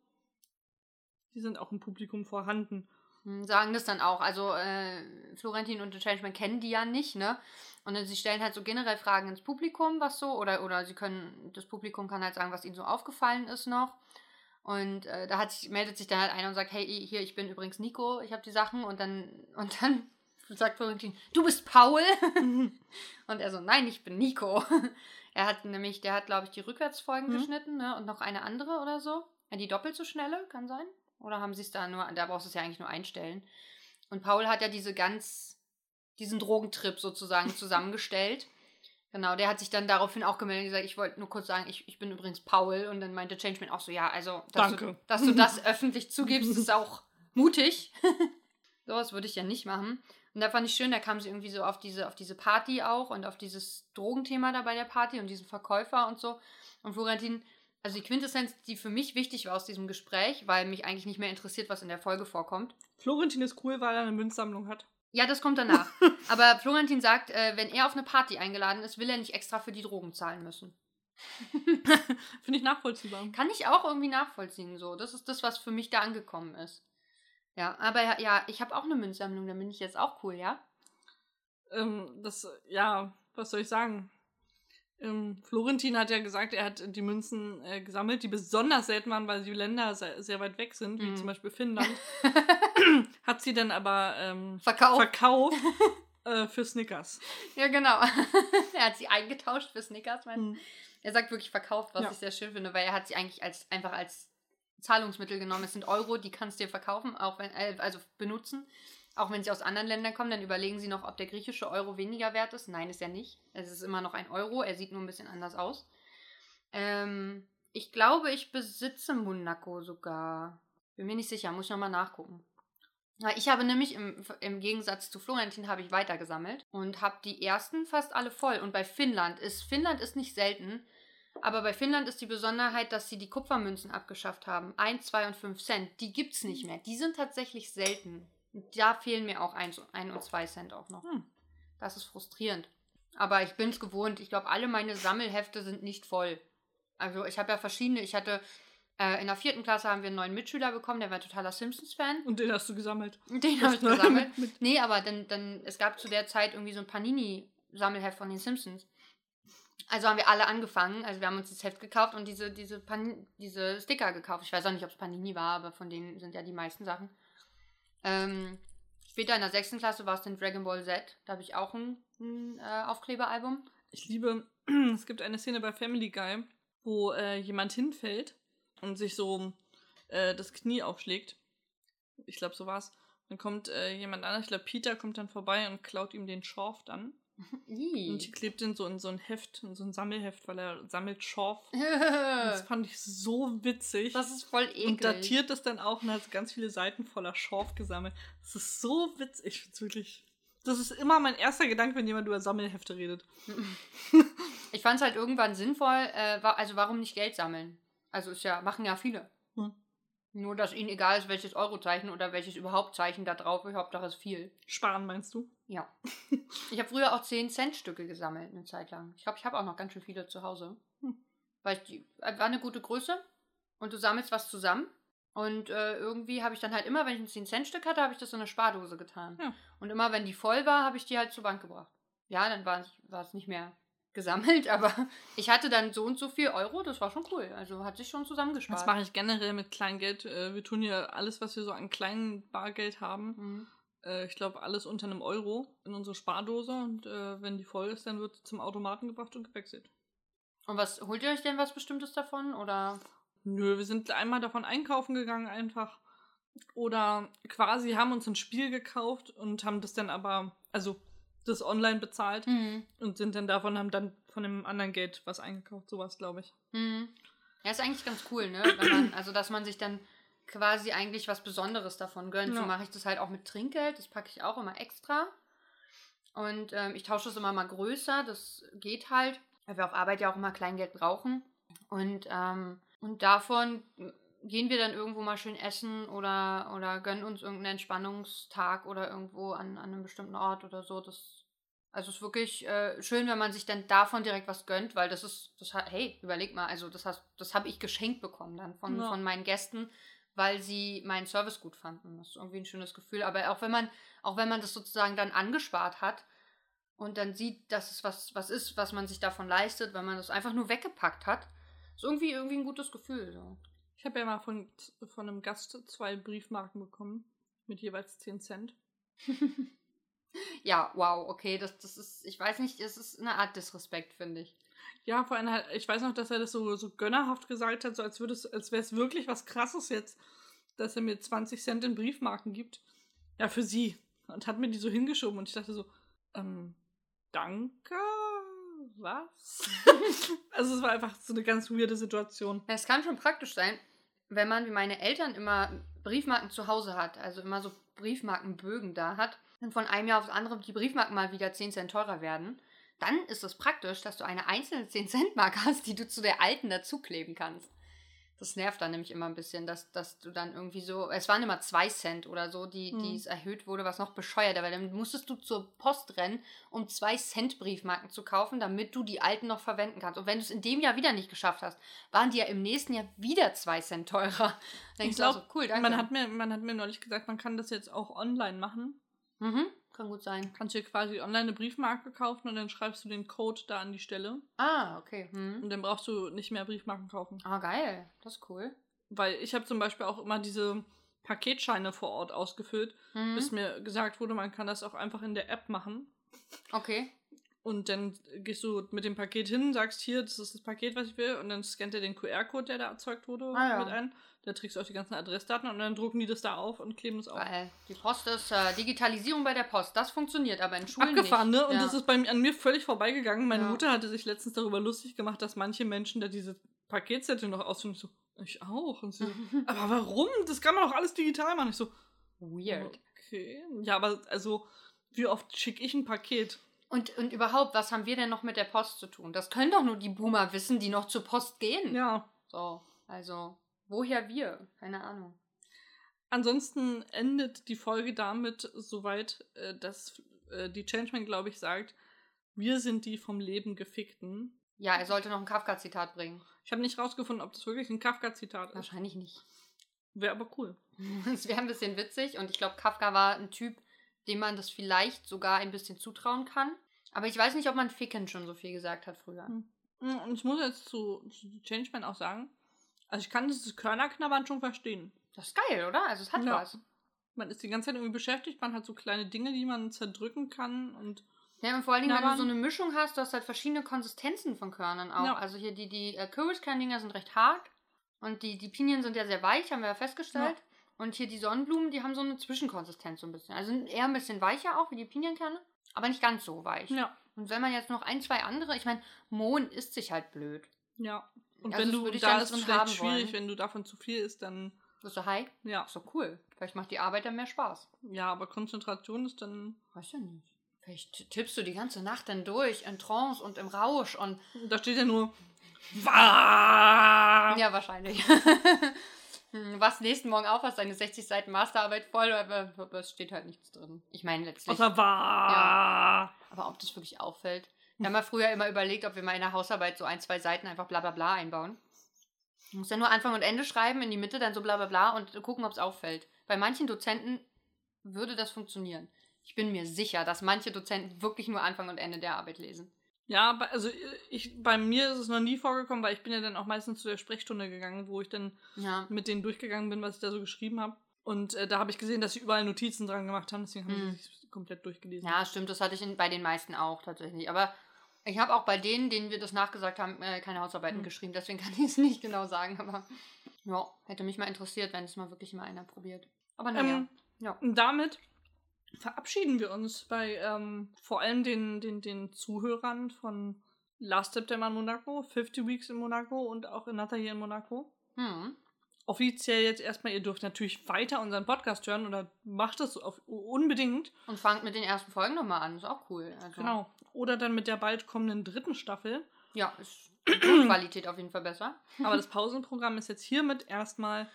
Die sind auch im Publikum vorhanden. Hm, Sagen das dann auch. Also äh, Florentin und The Changeman kennen die ja nicht, ne? Und dann, sie stellen halt so generell Fragen ins Publikum, was so, oder, oder sie können, das Publikum kann halt sagen, was ihnen so aufgefallen ist noch. Und äh, da hat sich, meldet sich dann halt einer und sagt, hey, hier, ich bin übrigens Nico, ich habe die Sachen. Und dann, und dann sagt Florentin, du bist Paul. und er so, nein, ich bin Nico. er hat nämlich, der hat, glaube ich, die Rückwärtsfolgen Mhm. geschnitten, ne? Und noch eine andere oder so. Ja, die doppelt so schnelle, kann sein. Oder haben sie es da nur, da brauchst du es ja eigentlich nur einstellen. Und Paul hat ja diese ganz, diesen Drogentrip sozusagen zusammengestellt. Genau, der hat sich dann daraufhin auch gemeldet und gesagt, ich wollte nur kurz sagen, ich, ich bin übrigens Paul. Und dann meinte Changeman auch so, ja, also, dass, Danke. Du, dass du das öffentlich zugibst, ist auch mutig. Sowas würde ich ja nicht machen. Und da fand ich schön, da kam sie irgendwie so auf diese, auf diese Party auch und auf dieses Drogenthema da bei der Party und diesen Verkäufer und so. Und Florentin, also die Quintessenz, die für mich wichtig war aus diesem Gespräch, weil mich eigentlich nicht mehr interessiert, was in der Folge vorkommt. Florentin ist cool, weil er eine Münzsammlung hat. Ja, das kommt danach. Aber Florentin sagt, äh, wenn er auf eine Party eingeladen ist, will er nicht extra für die Drogen zahlen müssen. Finde ich nachvollziehbar. Kann ich auch irgendwie nachvollziehen, so. Das ist das, was für mich da angekommen ist. Ja, aber ja, ja ich habe auch eine Münzsammlung, da bin ich jetzt auch cool, ja? Ähm, das, ja, was soll ich sagen? Ähm, Florentin hat ja gesagt, er hat die Münzen äh, gesammelt, die besonders selten waren, weil die Länder sehr, sehr weit weg sind, wie Mhm. zum Beispiel Finnland. hat sie dann aber ähm, Verkauf. verkauft äh, für Snickers. ja, genau. er hat sie eingetauscht für Snickers. Hm. Er sagt wirklich verkauft, was Ja. ich sehr schön finde, weil er hat sie eigentlich als einfach als Zahlungsmittel genommen. Es sind Euro, die kannst du dir verkaufen, auch wenn, äh, also benutzen. Auch wenn sie aus anderen Ländern kommen, dann überlegen sie noch, ob der griechische Euro weniger wert ist. Nein, ist er nicht. Es ist immer noch ein Euro. Er sieht nur ein bisschen anders aus. Ähm, ich glaube, ich besitze Monaco sogar. Bin mir nicht sicher, muss ich nochmal nachgucken. Ich habe nämlich im, im Gegensatz zu Florentin habe ich weitergesammelt und habe die ersten fast alle voll. Und bei Finnland ist Finnland ist nicht selten, aber bei Finnland ist die Besonderheit, dass sie die Kupfermünzen abgeschafft haben. 1, 2 und 5 Cent. Die gibt's nicht mehr. Die sind tatsächlich selten. Da fehlen mir auch 1 und 2 Cent auch noch. Hm. Das ist frustrierend. Aber ich bin es gewohnt. Ich glaube, alle meine Sammelhefte sind nicht voll. Also ich habe ja verschiedene. Ich hatte Äh, in der vierten Klasse haben wir einen neuen Mitschüler bekommen, der war totaler Simpsons-Fan. Und den hast du gesammelt. Den habe ich gesammelt. mit- Nee, aber dann, dann, es gab zu der Zeit irgendwie so ein Panini-Sammelheft von den Simpsons. Also haben wir alle angefangen. Also wir haben uns das Heft gekauft und diese, diese, Pan diese Sticker gekauft. Ich weiß auch nicht, ob es Panini war, aber von denen sind ja die meisten Sachen. Ähm, später in der sechsten Klasse war es dann Dragon Ball Z. Da habe ich auch ein, ein äh, Aufkleberalbum. Ich liebe, es gibt eine Szene bei Family Guy, wo äh, jemand hinfällt und sich so äh, das Knie aufschlägt. Ich glaube, so war's. Dann kommt äh, jemand anders, ich glaube, Peter kommt dann vorbei und klaut ihm den Schorf dann. Und klebt den so in so ein Heft, in so ein Sammelheft, weil er sammelt Schorf. Das fand ich so witzig. das ist voll eklig. und datiert das dann auch und hat ganz viele Seiten voller Schorf gesammelt. Das ist so witzig. Ich find's wirklich. Das ist immer mein erster Gedanke, wenn jemand über Sammelhefte redet. Ich fand es halt irgendwann sinnvoll, äh, also warum nicht Geld sammeln? Also ist ja, machen ja viele. Nur, dass ihnen egal ist, welches Eurozeichen oder welches überhaupt Zeichen da drauf ist, Hauptsache ist viel. Sparen meinst du? Ja. ich habe früher auch 10-Cent-Stücke gesammelt, eine Zeit lang. Ich glaube, ich habe auch noch ganz schön viele zu Hause. Hm. Weil ich die, äh, war eine gute Größe und du sammelst was zusammen. Und äh, irgendwie habe ich dann halt immer, wenn ich ein 10-Cent-Stück hatte, habe ich das in eine Spardose getan. Ja. Und immer, wenn die voll war, habe ich die halt zur Bank gebracht. Ja, dann es- war es nicht mehr gesammelt, aber ich hatte dann so und so viel Euro, das war schon cool. Also hat sich schon zusammengespart. Das mache ich generell mit Kleingeld. Äh, Wir tun ja alles, was wir so an kleinem Bargeld haben. Mhm. Äh, Ich glaube, alles unter einem Euro in unsere Spardose. Und äh, wenn die voll ist, dann wird sie zum Automaten gebracht und gewechselt. Und was holt ihr euch denn was Bestimmtes davon? Oder? Nö, wir sind einmal davon einkaufen gegangen einfach. Oder quasi haben uns ein Spiel gekauft und haben das dann aber, also das online bezahlt Mhm. und sind dann davon, haben dann von dem anderen Geld was eingekauft. Sowas, glaube ich. Mhm. Ja, ist eigentlich ganz cool, ne? Wenn man, also, dass man sich dann quasi eigentlich was Besonderes davon gönnt. So Ja. mache ich das halt auch mit Trinkgeld. Das packe ich auch immer extra. Und ähm, ich tausche es immer mal größer. Das geht halt, weil wir auf Arbeit ja auch immer Kleingeld brauchen. Und, ähm, und davon gehen wir dann irgendwo mal schön essen oder, oder gönnen uns irgendeinen Entspannungstag oder irgendwo an, an einem bestimmten Ort oder so. Das, also es ist wirklich äh, schön, wenn man sich dann davon direkt was gönnt, weil das ist, das hey, überleg mal, also das hast, das habe ich geschenkt bekommen dann von, Ja. von meinen Gästen, weil sie meinen Service gut fanden. Das ist irgendwie ein schönes Gefühl. Aber auch wenn man, auch wenn man das sozusagen dann angespart hat und dann sieht, dass es was, was ist, was man sich davon leistet, wenn man das einfach nur weggepackt hat, ist irgendwie, irgendwie ein gutes Gefühl. So. Ich habe ja mal von, von einem Gast zwei Briefmarken bekommen. Mit jeweils 10 Cent. Ja, wow, okay, das, das ist, ich weiß nicht, es ist eine Art Disrespekt, finde ich. Ja, vor allem, halt, ich weiß noch, dass er das so, so gönnerhaft gesagt hat, so als, würde es- als wäre es wirklich was Krasses jetzt, dass er mir 20 Cent in Briefmarken gibt. Ja, für sie. Und hat mir die so hingeschoben und ich dachte so, ähm, danke? Was? also es war einfach so eine ganz weirde Situation. Es kann schon praktisch sein, wenn man wie meine Eltern immer Briefmarken zu Hause hat, also immer so Briefmarkenbögen da hat, und von einem Jahr aufs andere die Briefmarken mal wieder 10 Cent teurer werden, dann ist es praktisch, dass du eine einzelne 10-Cent-Marke hast, die du zu der alten dazukleben kannst. Das nervt dann nämlich immer ein bisschen, dass, dass du dann irgendwie so. Es waren immer 2 Cent oder so, die, Mhm. die es erhöht wurde, was noch bescheuerter, weil dann musstest du zur Post rennen, um 2 Cent Briefmarken zu kaufen, damit du die alten noch verwenden kannst. Und wenn du es in dem Jahr wieder nicht geschafft hast, waren die ja im nächsten Jahr wieder 2 Cent teurer. Dann Ich glaube, also, cool, danke. man, hat mir, man hat mir neulich gesagt, man kann das jetzt auch online machen. mhm, kann gut sein. Kannst dir quasi online eine Briefmarke kaufen und dann schreibst du den Code da an die Stelle. Ah, okay. Mhm. Und dann brauchst du nicht mehr Briefmarken kaufen. Ah, geil. Das ist cool. Weil ich habe zum Beispiel auch immer diese Paketscheine vor Ort ausgefüllt, Mhm. bis mir gesagt wurde, man kann das auch einfach in der App machen. Okay. Und dann gehst du mit dem Paket hin, sagst hier, das ist das Paket, was ich will, und dann scannt er den QR-Code, der da erzeugt wurde, Ah, ja. mit ein. Da trägst du auch die ganzen Adressdaten und dann drucken die das da auf und kleben das auf. Geil. Die Post ist äh, Digitalisierung bei der Post. Das funktioniert, aber in Schulen Abgefahren, nicht. ne? Und ja. das ist bei an mir völlig vorbeigegangen. Meine Ja. Mutter hatte sich letztens darüber lustig gemacht, dass manche Menschen da diese Paketzettel noch ausfüllen. Ich so, ich auch. Und sie so, aber warum? Das kann man doch alles digital machen. Ich so, Weird. okay. Ja, aber also, wie oft schicke ich ein Paket? Und, und überhaupt, was haben wir denn noch mit der Post zu tun? Das können doch nur die Boomer wissen, die noch zur Post gehen. Ja. So, also, woher wir? Keine Ahnung. Ansonsten endet die Folge damit soweit, äh, dass äh, die Changeman, glaube ich, sagt, wir sind die vom Leben gefickten. Ja, er sollte noch ein Kafka-Zitat bringen. Ich habe nicht rausgefunden, ob das wirklich ein Kafka-Zitat ist. Wahrscheinlich nicht. Wäre aber cool. Es wäre ein bisschen witzig und ich glaube, Kafka war ein Typ, dem man das vielleicht sogar ein bisschen zutrauen kann. Aber ich weiß nicht, ob man Ficken schon so viel gesagt hat früher. Hm. Und ich muss jetzt zu, zu Changeman auch sagen, also ich kann dieses Körnerknabbern schon verstehen. Das ist geil, oder? Also es hat Ja. was. Man ist die ganze Zeit irgendwie beschäftigt, man hat so kleine Dinge, die man zerdrücken kann und Ja, und vor allen Dingen, wenn du so eine Mischung hast, du hast halt verschiedene Konsistenzen von Körnern auch. Ja. Also hier die, die äh, Kürbiskerndinger sind recht hart und die, die Pinien sind ja sehr weich, haben wir ja festgestellt. Und hier die Sonnenblumen, die haben so eine Zwischenkonsistenz so ein bisschen. Also sind eher ein bisschen weicher auch wie die Pinienkerne, aber nicht ganz so weich. ja, Und wenn man jetzt noch ein, zwei andere, ich meine, Mohn isst sich halt blöd. ja. Und Also wenn du da ist vielleicht schwierig, wollen. wenn du davon zu viel isst, dann Bist du high? ja. Ist doch cool. Vielleicht macht die Arbeit dann mehr Spaß. Ja, aber Konzentration ist dann Weiß ja nicht. Vielleicht tippst du die ganze Nacht dann durch in Trance und im Rausch und. da steht ja nur Ja, wahrscheinlich. Hm, Was nächsten Morgen auf, hast deine 60 Seiten Masterarbeit voll, aber es steht halt nichts drin. Ich meine letztlich. Außer Wa. Aber ob das wirklich auffällt. Wir haben ja früher immer überlegt, ob wir mal in der Hausarbeit so ein, zwei Seiten einfach bla bla bla einbauen. Du musst ja nur Anfang und Ende schreiben, in die Mitte dann so bla bla bla und gucken, ob es auffällt. Bei manchen Dozenten würde das funktionieren. Ich bin mir sicher, dass manche Dozenten wirklich nur Anfang und Ende der Arbeit lesen. Ja, also ich, bei mir ist es noch nie vorgekommen, weil ich bin ja dann auch meistens zu der Sprechstunde gegangen, wo ich dann Ja. mit denen durchgegangen bin, was ich da so geschrieben habe. Und äh, da habe ich gesehen, dass sie überall Notizen dran gemacht haben, deswegen haben Hm. sie sich komplett durchgelesen. Ja, stimmt, das hatte ich in, bei den meisten auch tatsächlich. Aber ich habe auch bei denen, denen wir das nachgesagt haben, äh, keine Hausarbeiten Hm. geschrieben. Deswegen kann ich es nicht genau sagen. Aber ja, hätte mich mal interessiert, wenn es mal wirklich mal einer probiert. Aber naja. Ähm, ja. Und damit verabschieden wir uns bei ähm, vor allem den, den, den Zuhörern von Last September in Monaco, 50 Weeks in Monaco und auch Another Year in Monaco. Hm. Offiziell jetzt erstmal, ihr dürft natürlich weiter unseren Podcast hören oder macht das auf, unbedingt. Und fangt mit den ersten Folgen nochmal an. Ist auch cool. Also, Genau. Oder dann mit der bald kommenden dritten Staffel. Ja, ist die Qualität auf jeden Fall besser. Aber das Pausenprogramm ist jetzt hiermit erstmal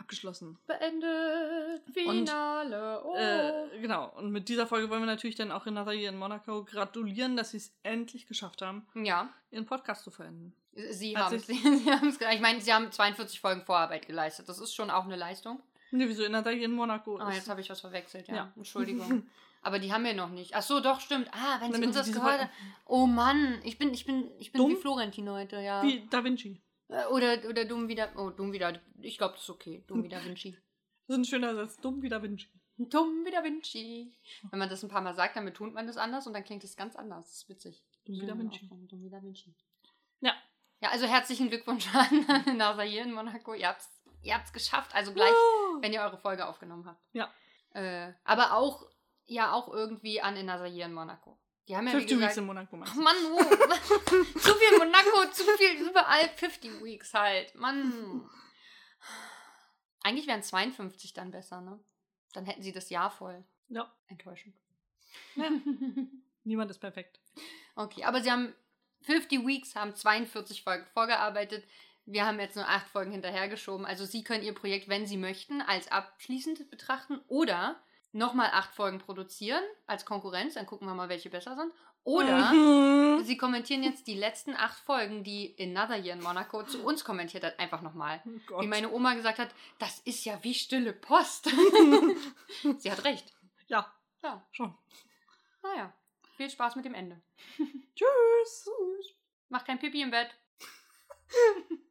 abgeschlossen. Beendet. Finale. Oh. Äh, genau. Und mit dieser Folge wollen wir natürlich dann auch Renata hier in Monaco gratulieren, dass sie es endlich geschafft haben, ja, ihren Podcast zu verenden. sie haben es. Ich meine, sie haben 42 Folgen Vorarbeit geleistet. Das ist schon auch eine Leistung. Ne, wieso Renata hier in Monaco Ah, ist. jetzt habe ich was verwechselt, ja. Ja. Entschuldigung. Aber die haben wir noch nicht. Ach so, doch, stimmt. Ah, wenn sie uns das gehört haben. Oh Mann, ich bin, ich bin, ich bin Dumm? wie Florentin heute, ja. Wie Da Vinci. Äh, Oder, oder dumm wieder. Oh, dumm wieder. Ich glaube, das ist okay. Dumm wie Da Vinci. Das ist ein schöner Satz. Dumm wie Da Vinci. dumm wie Da Vinci. Wenn man das ein paar Mal sagt, dann betont man das anders und dann klingt es ganz anders. Das ist witzig. Dumm wie Da Vinci. Dumm wie Da Vinci. Ja. Ja, also herzlichen Glückwunsch an Nasa hier in Monaco. Ihr habt's, ihr habt's geschafft. Also gleich Uh. wenn ihr eure Folge aufgenommen habt. Ja. Äh, aber auch, ja, auch irgendwie an Inazar hier in Monaco. Die haben ja, wie 50 Weeks gesagt, in Monaco. meinst du? Mann, oh. zu viel Monaco, zu viel überall 50 Weeks halt. Mann. Eigentlich wären 52 dann besser, ne? Dann hätten sie das Jahr voll. Ja. Enttäuschend. Ja. Niemand ist perfekt. Okay, aber sie haben 50 Weeks, haben 42 Folgen vorgearbeitet. Wir haben jetzt nur 8 Folgen hinterhergeschoben. Also Sie können Ihr Projekt, wenn Sie möchten, als abschließend betrachten oder nochmal 8 Folgen produzieren als Konkurrenz. Dann gucken wir mal, welche besser sind. Oder Mhm. Sie kommentieren jetzt die letzten 8 Folgen, die Another Year in Monaco zu uns kommentiert hat, einfach nochmal. Oh. Wie meine Oma gesagt hat, das ist ja wie stille Post. Sie hat recht. ja, Ja, schon. naja. Viel Spaß mit dem Ende. Tschüss. Mach kein Pipi im Bett.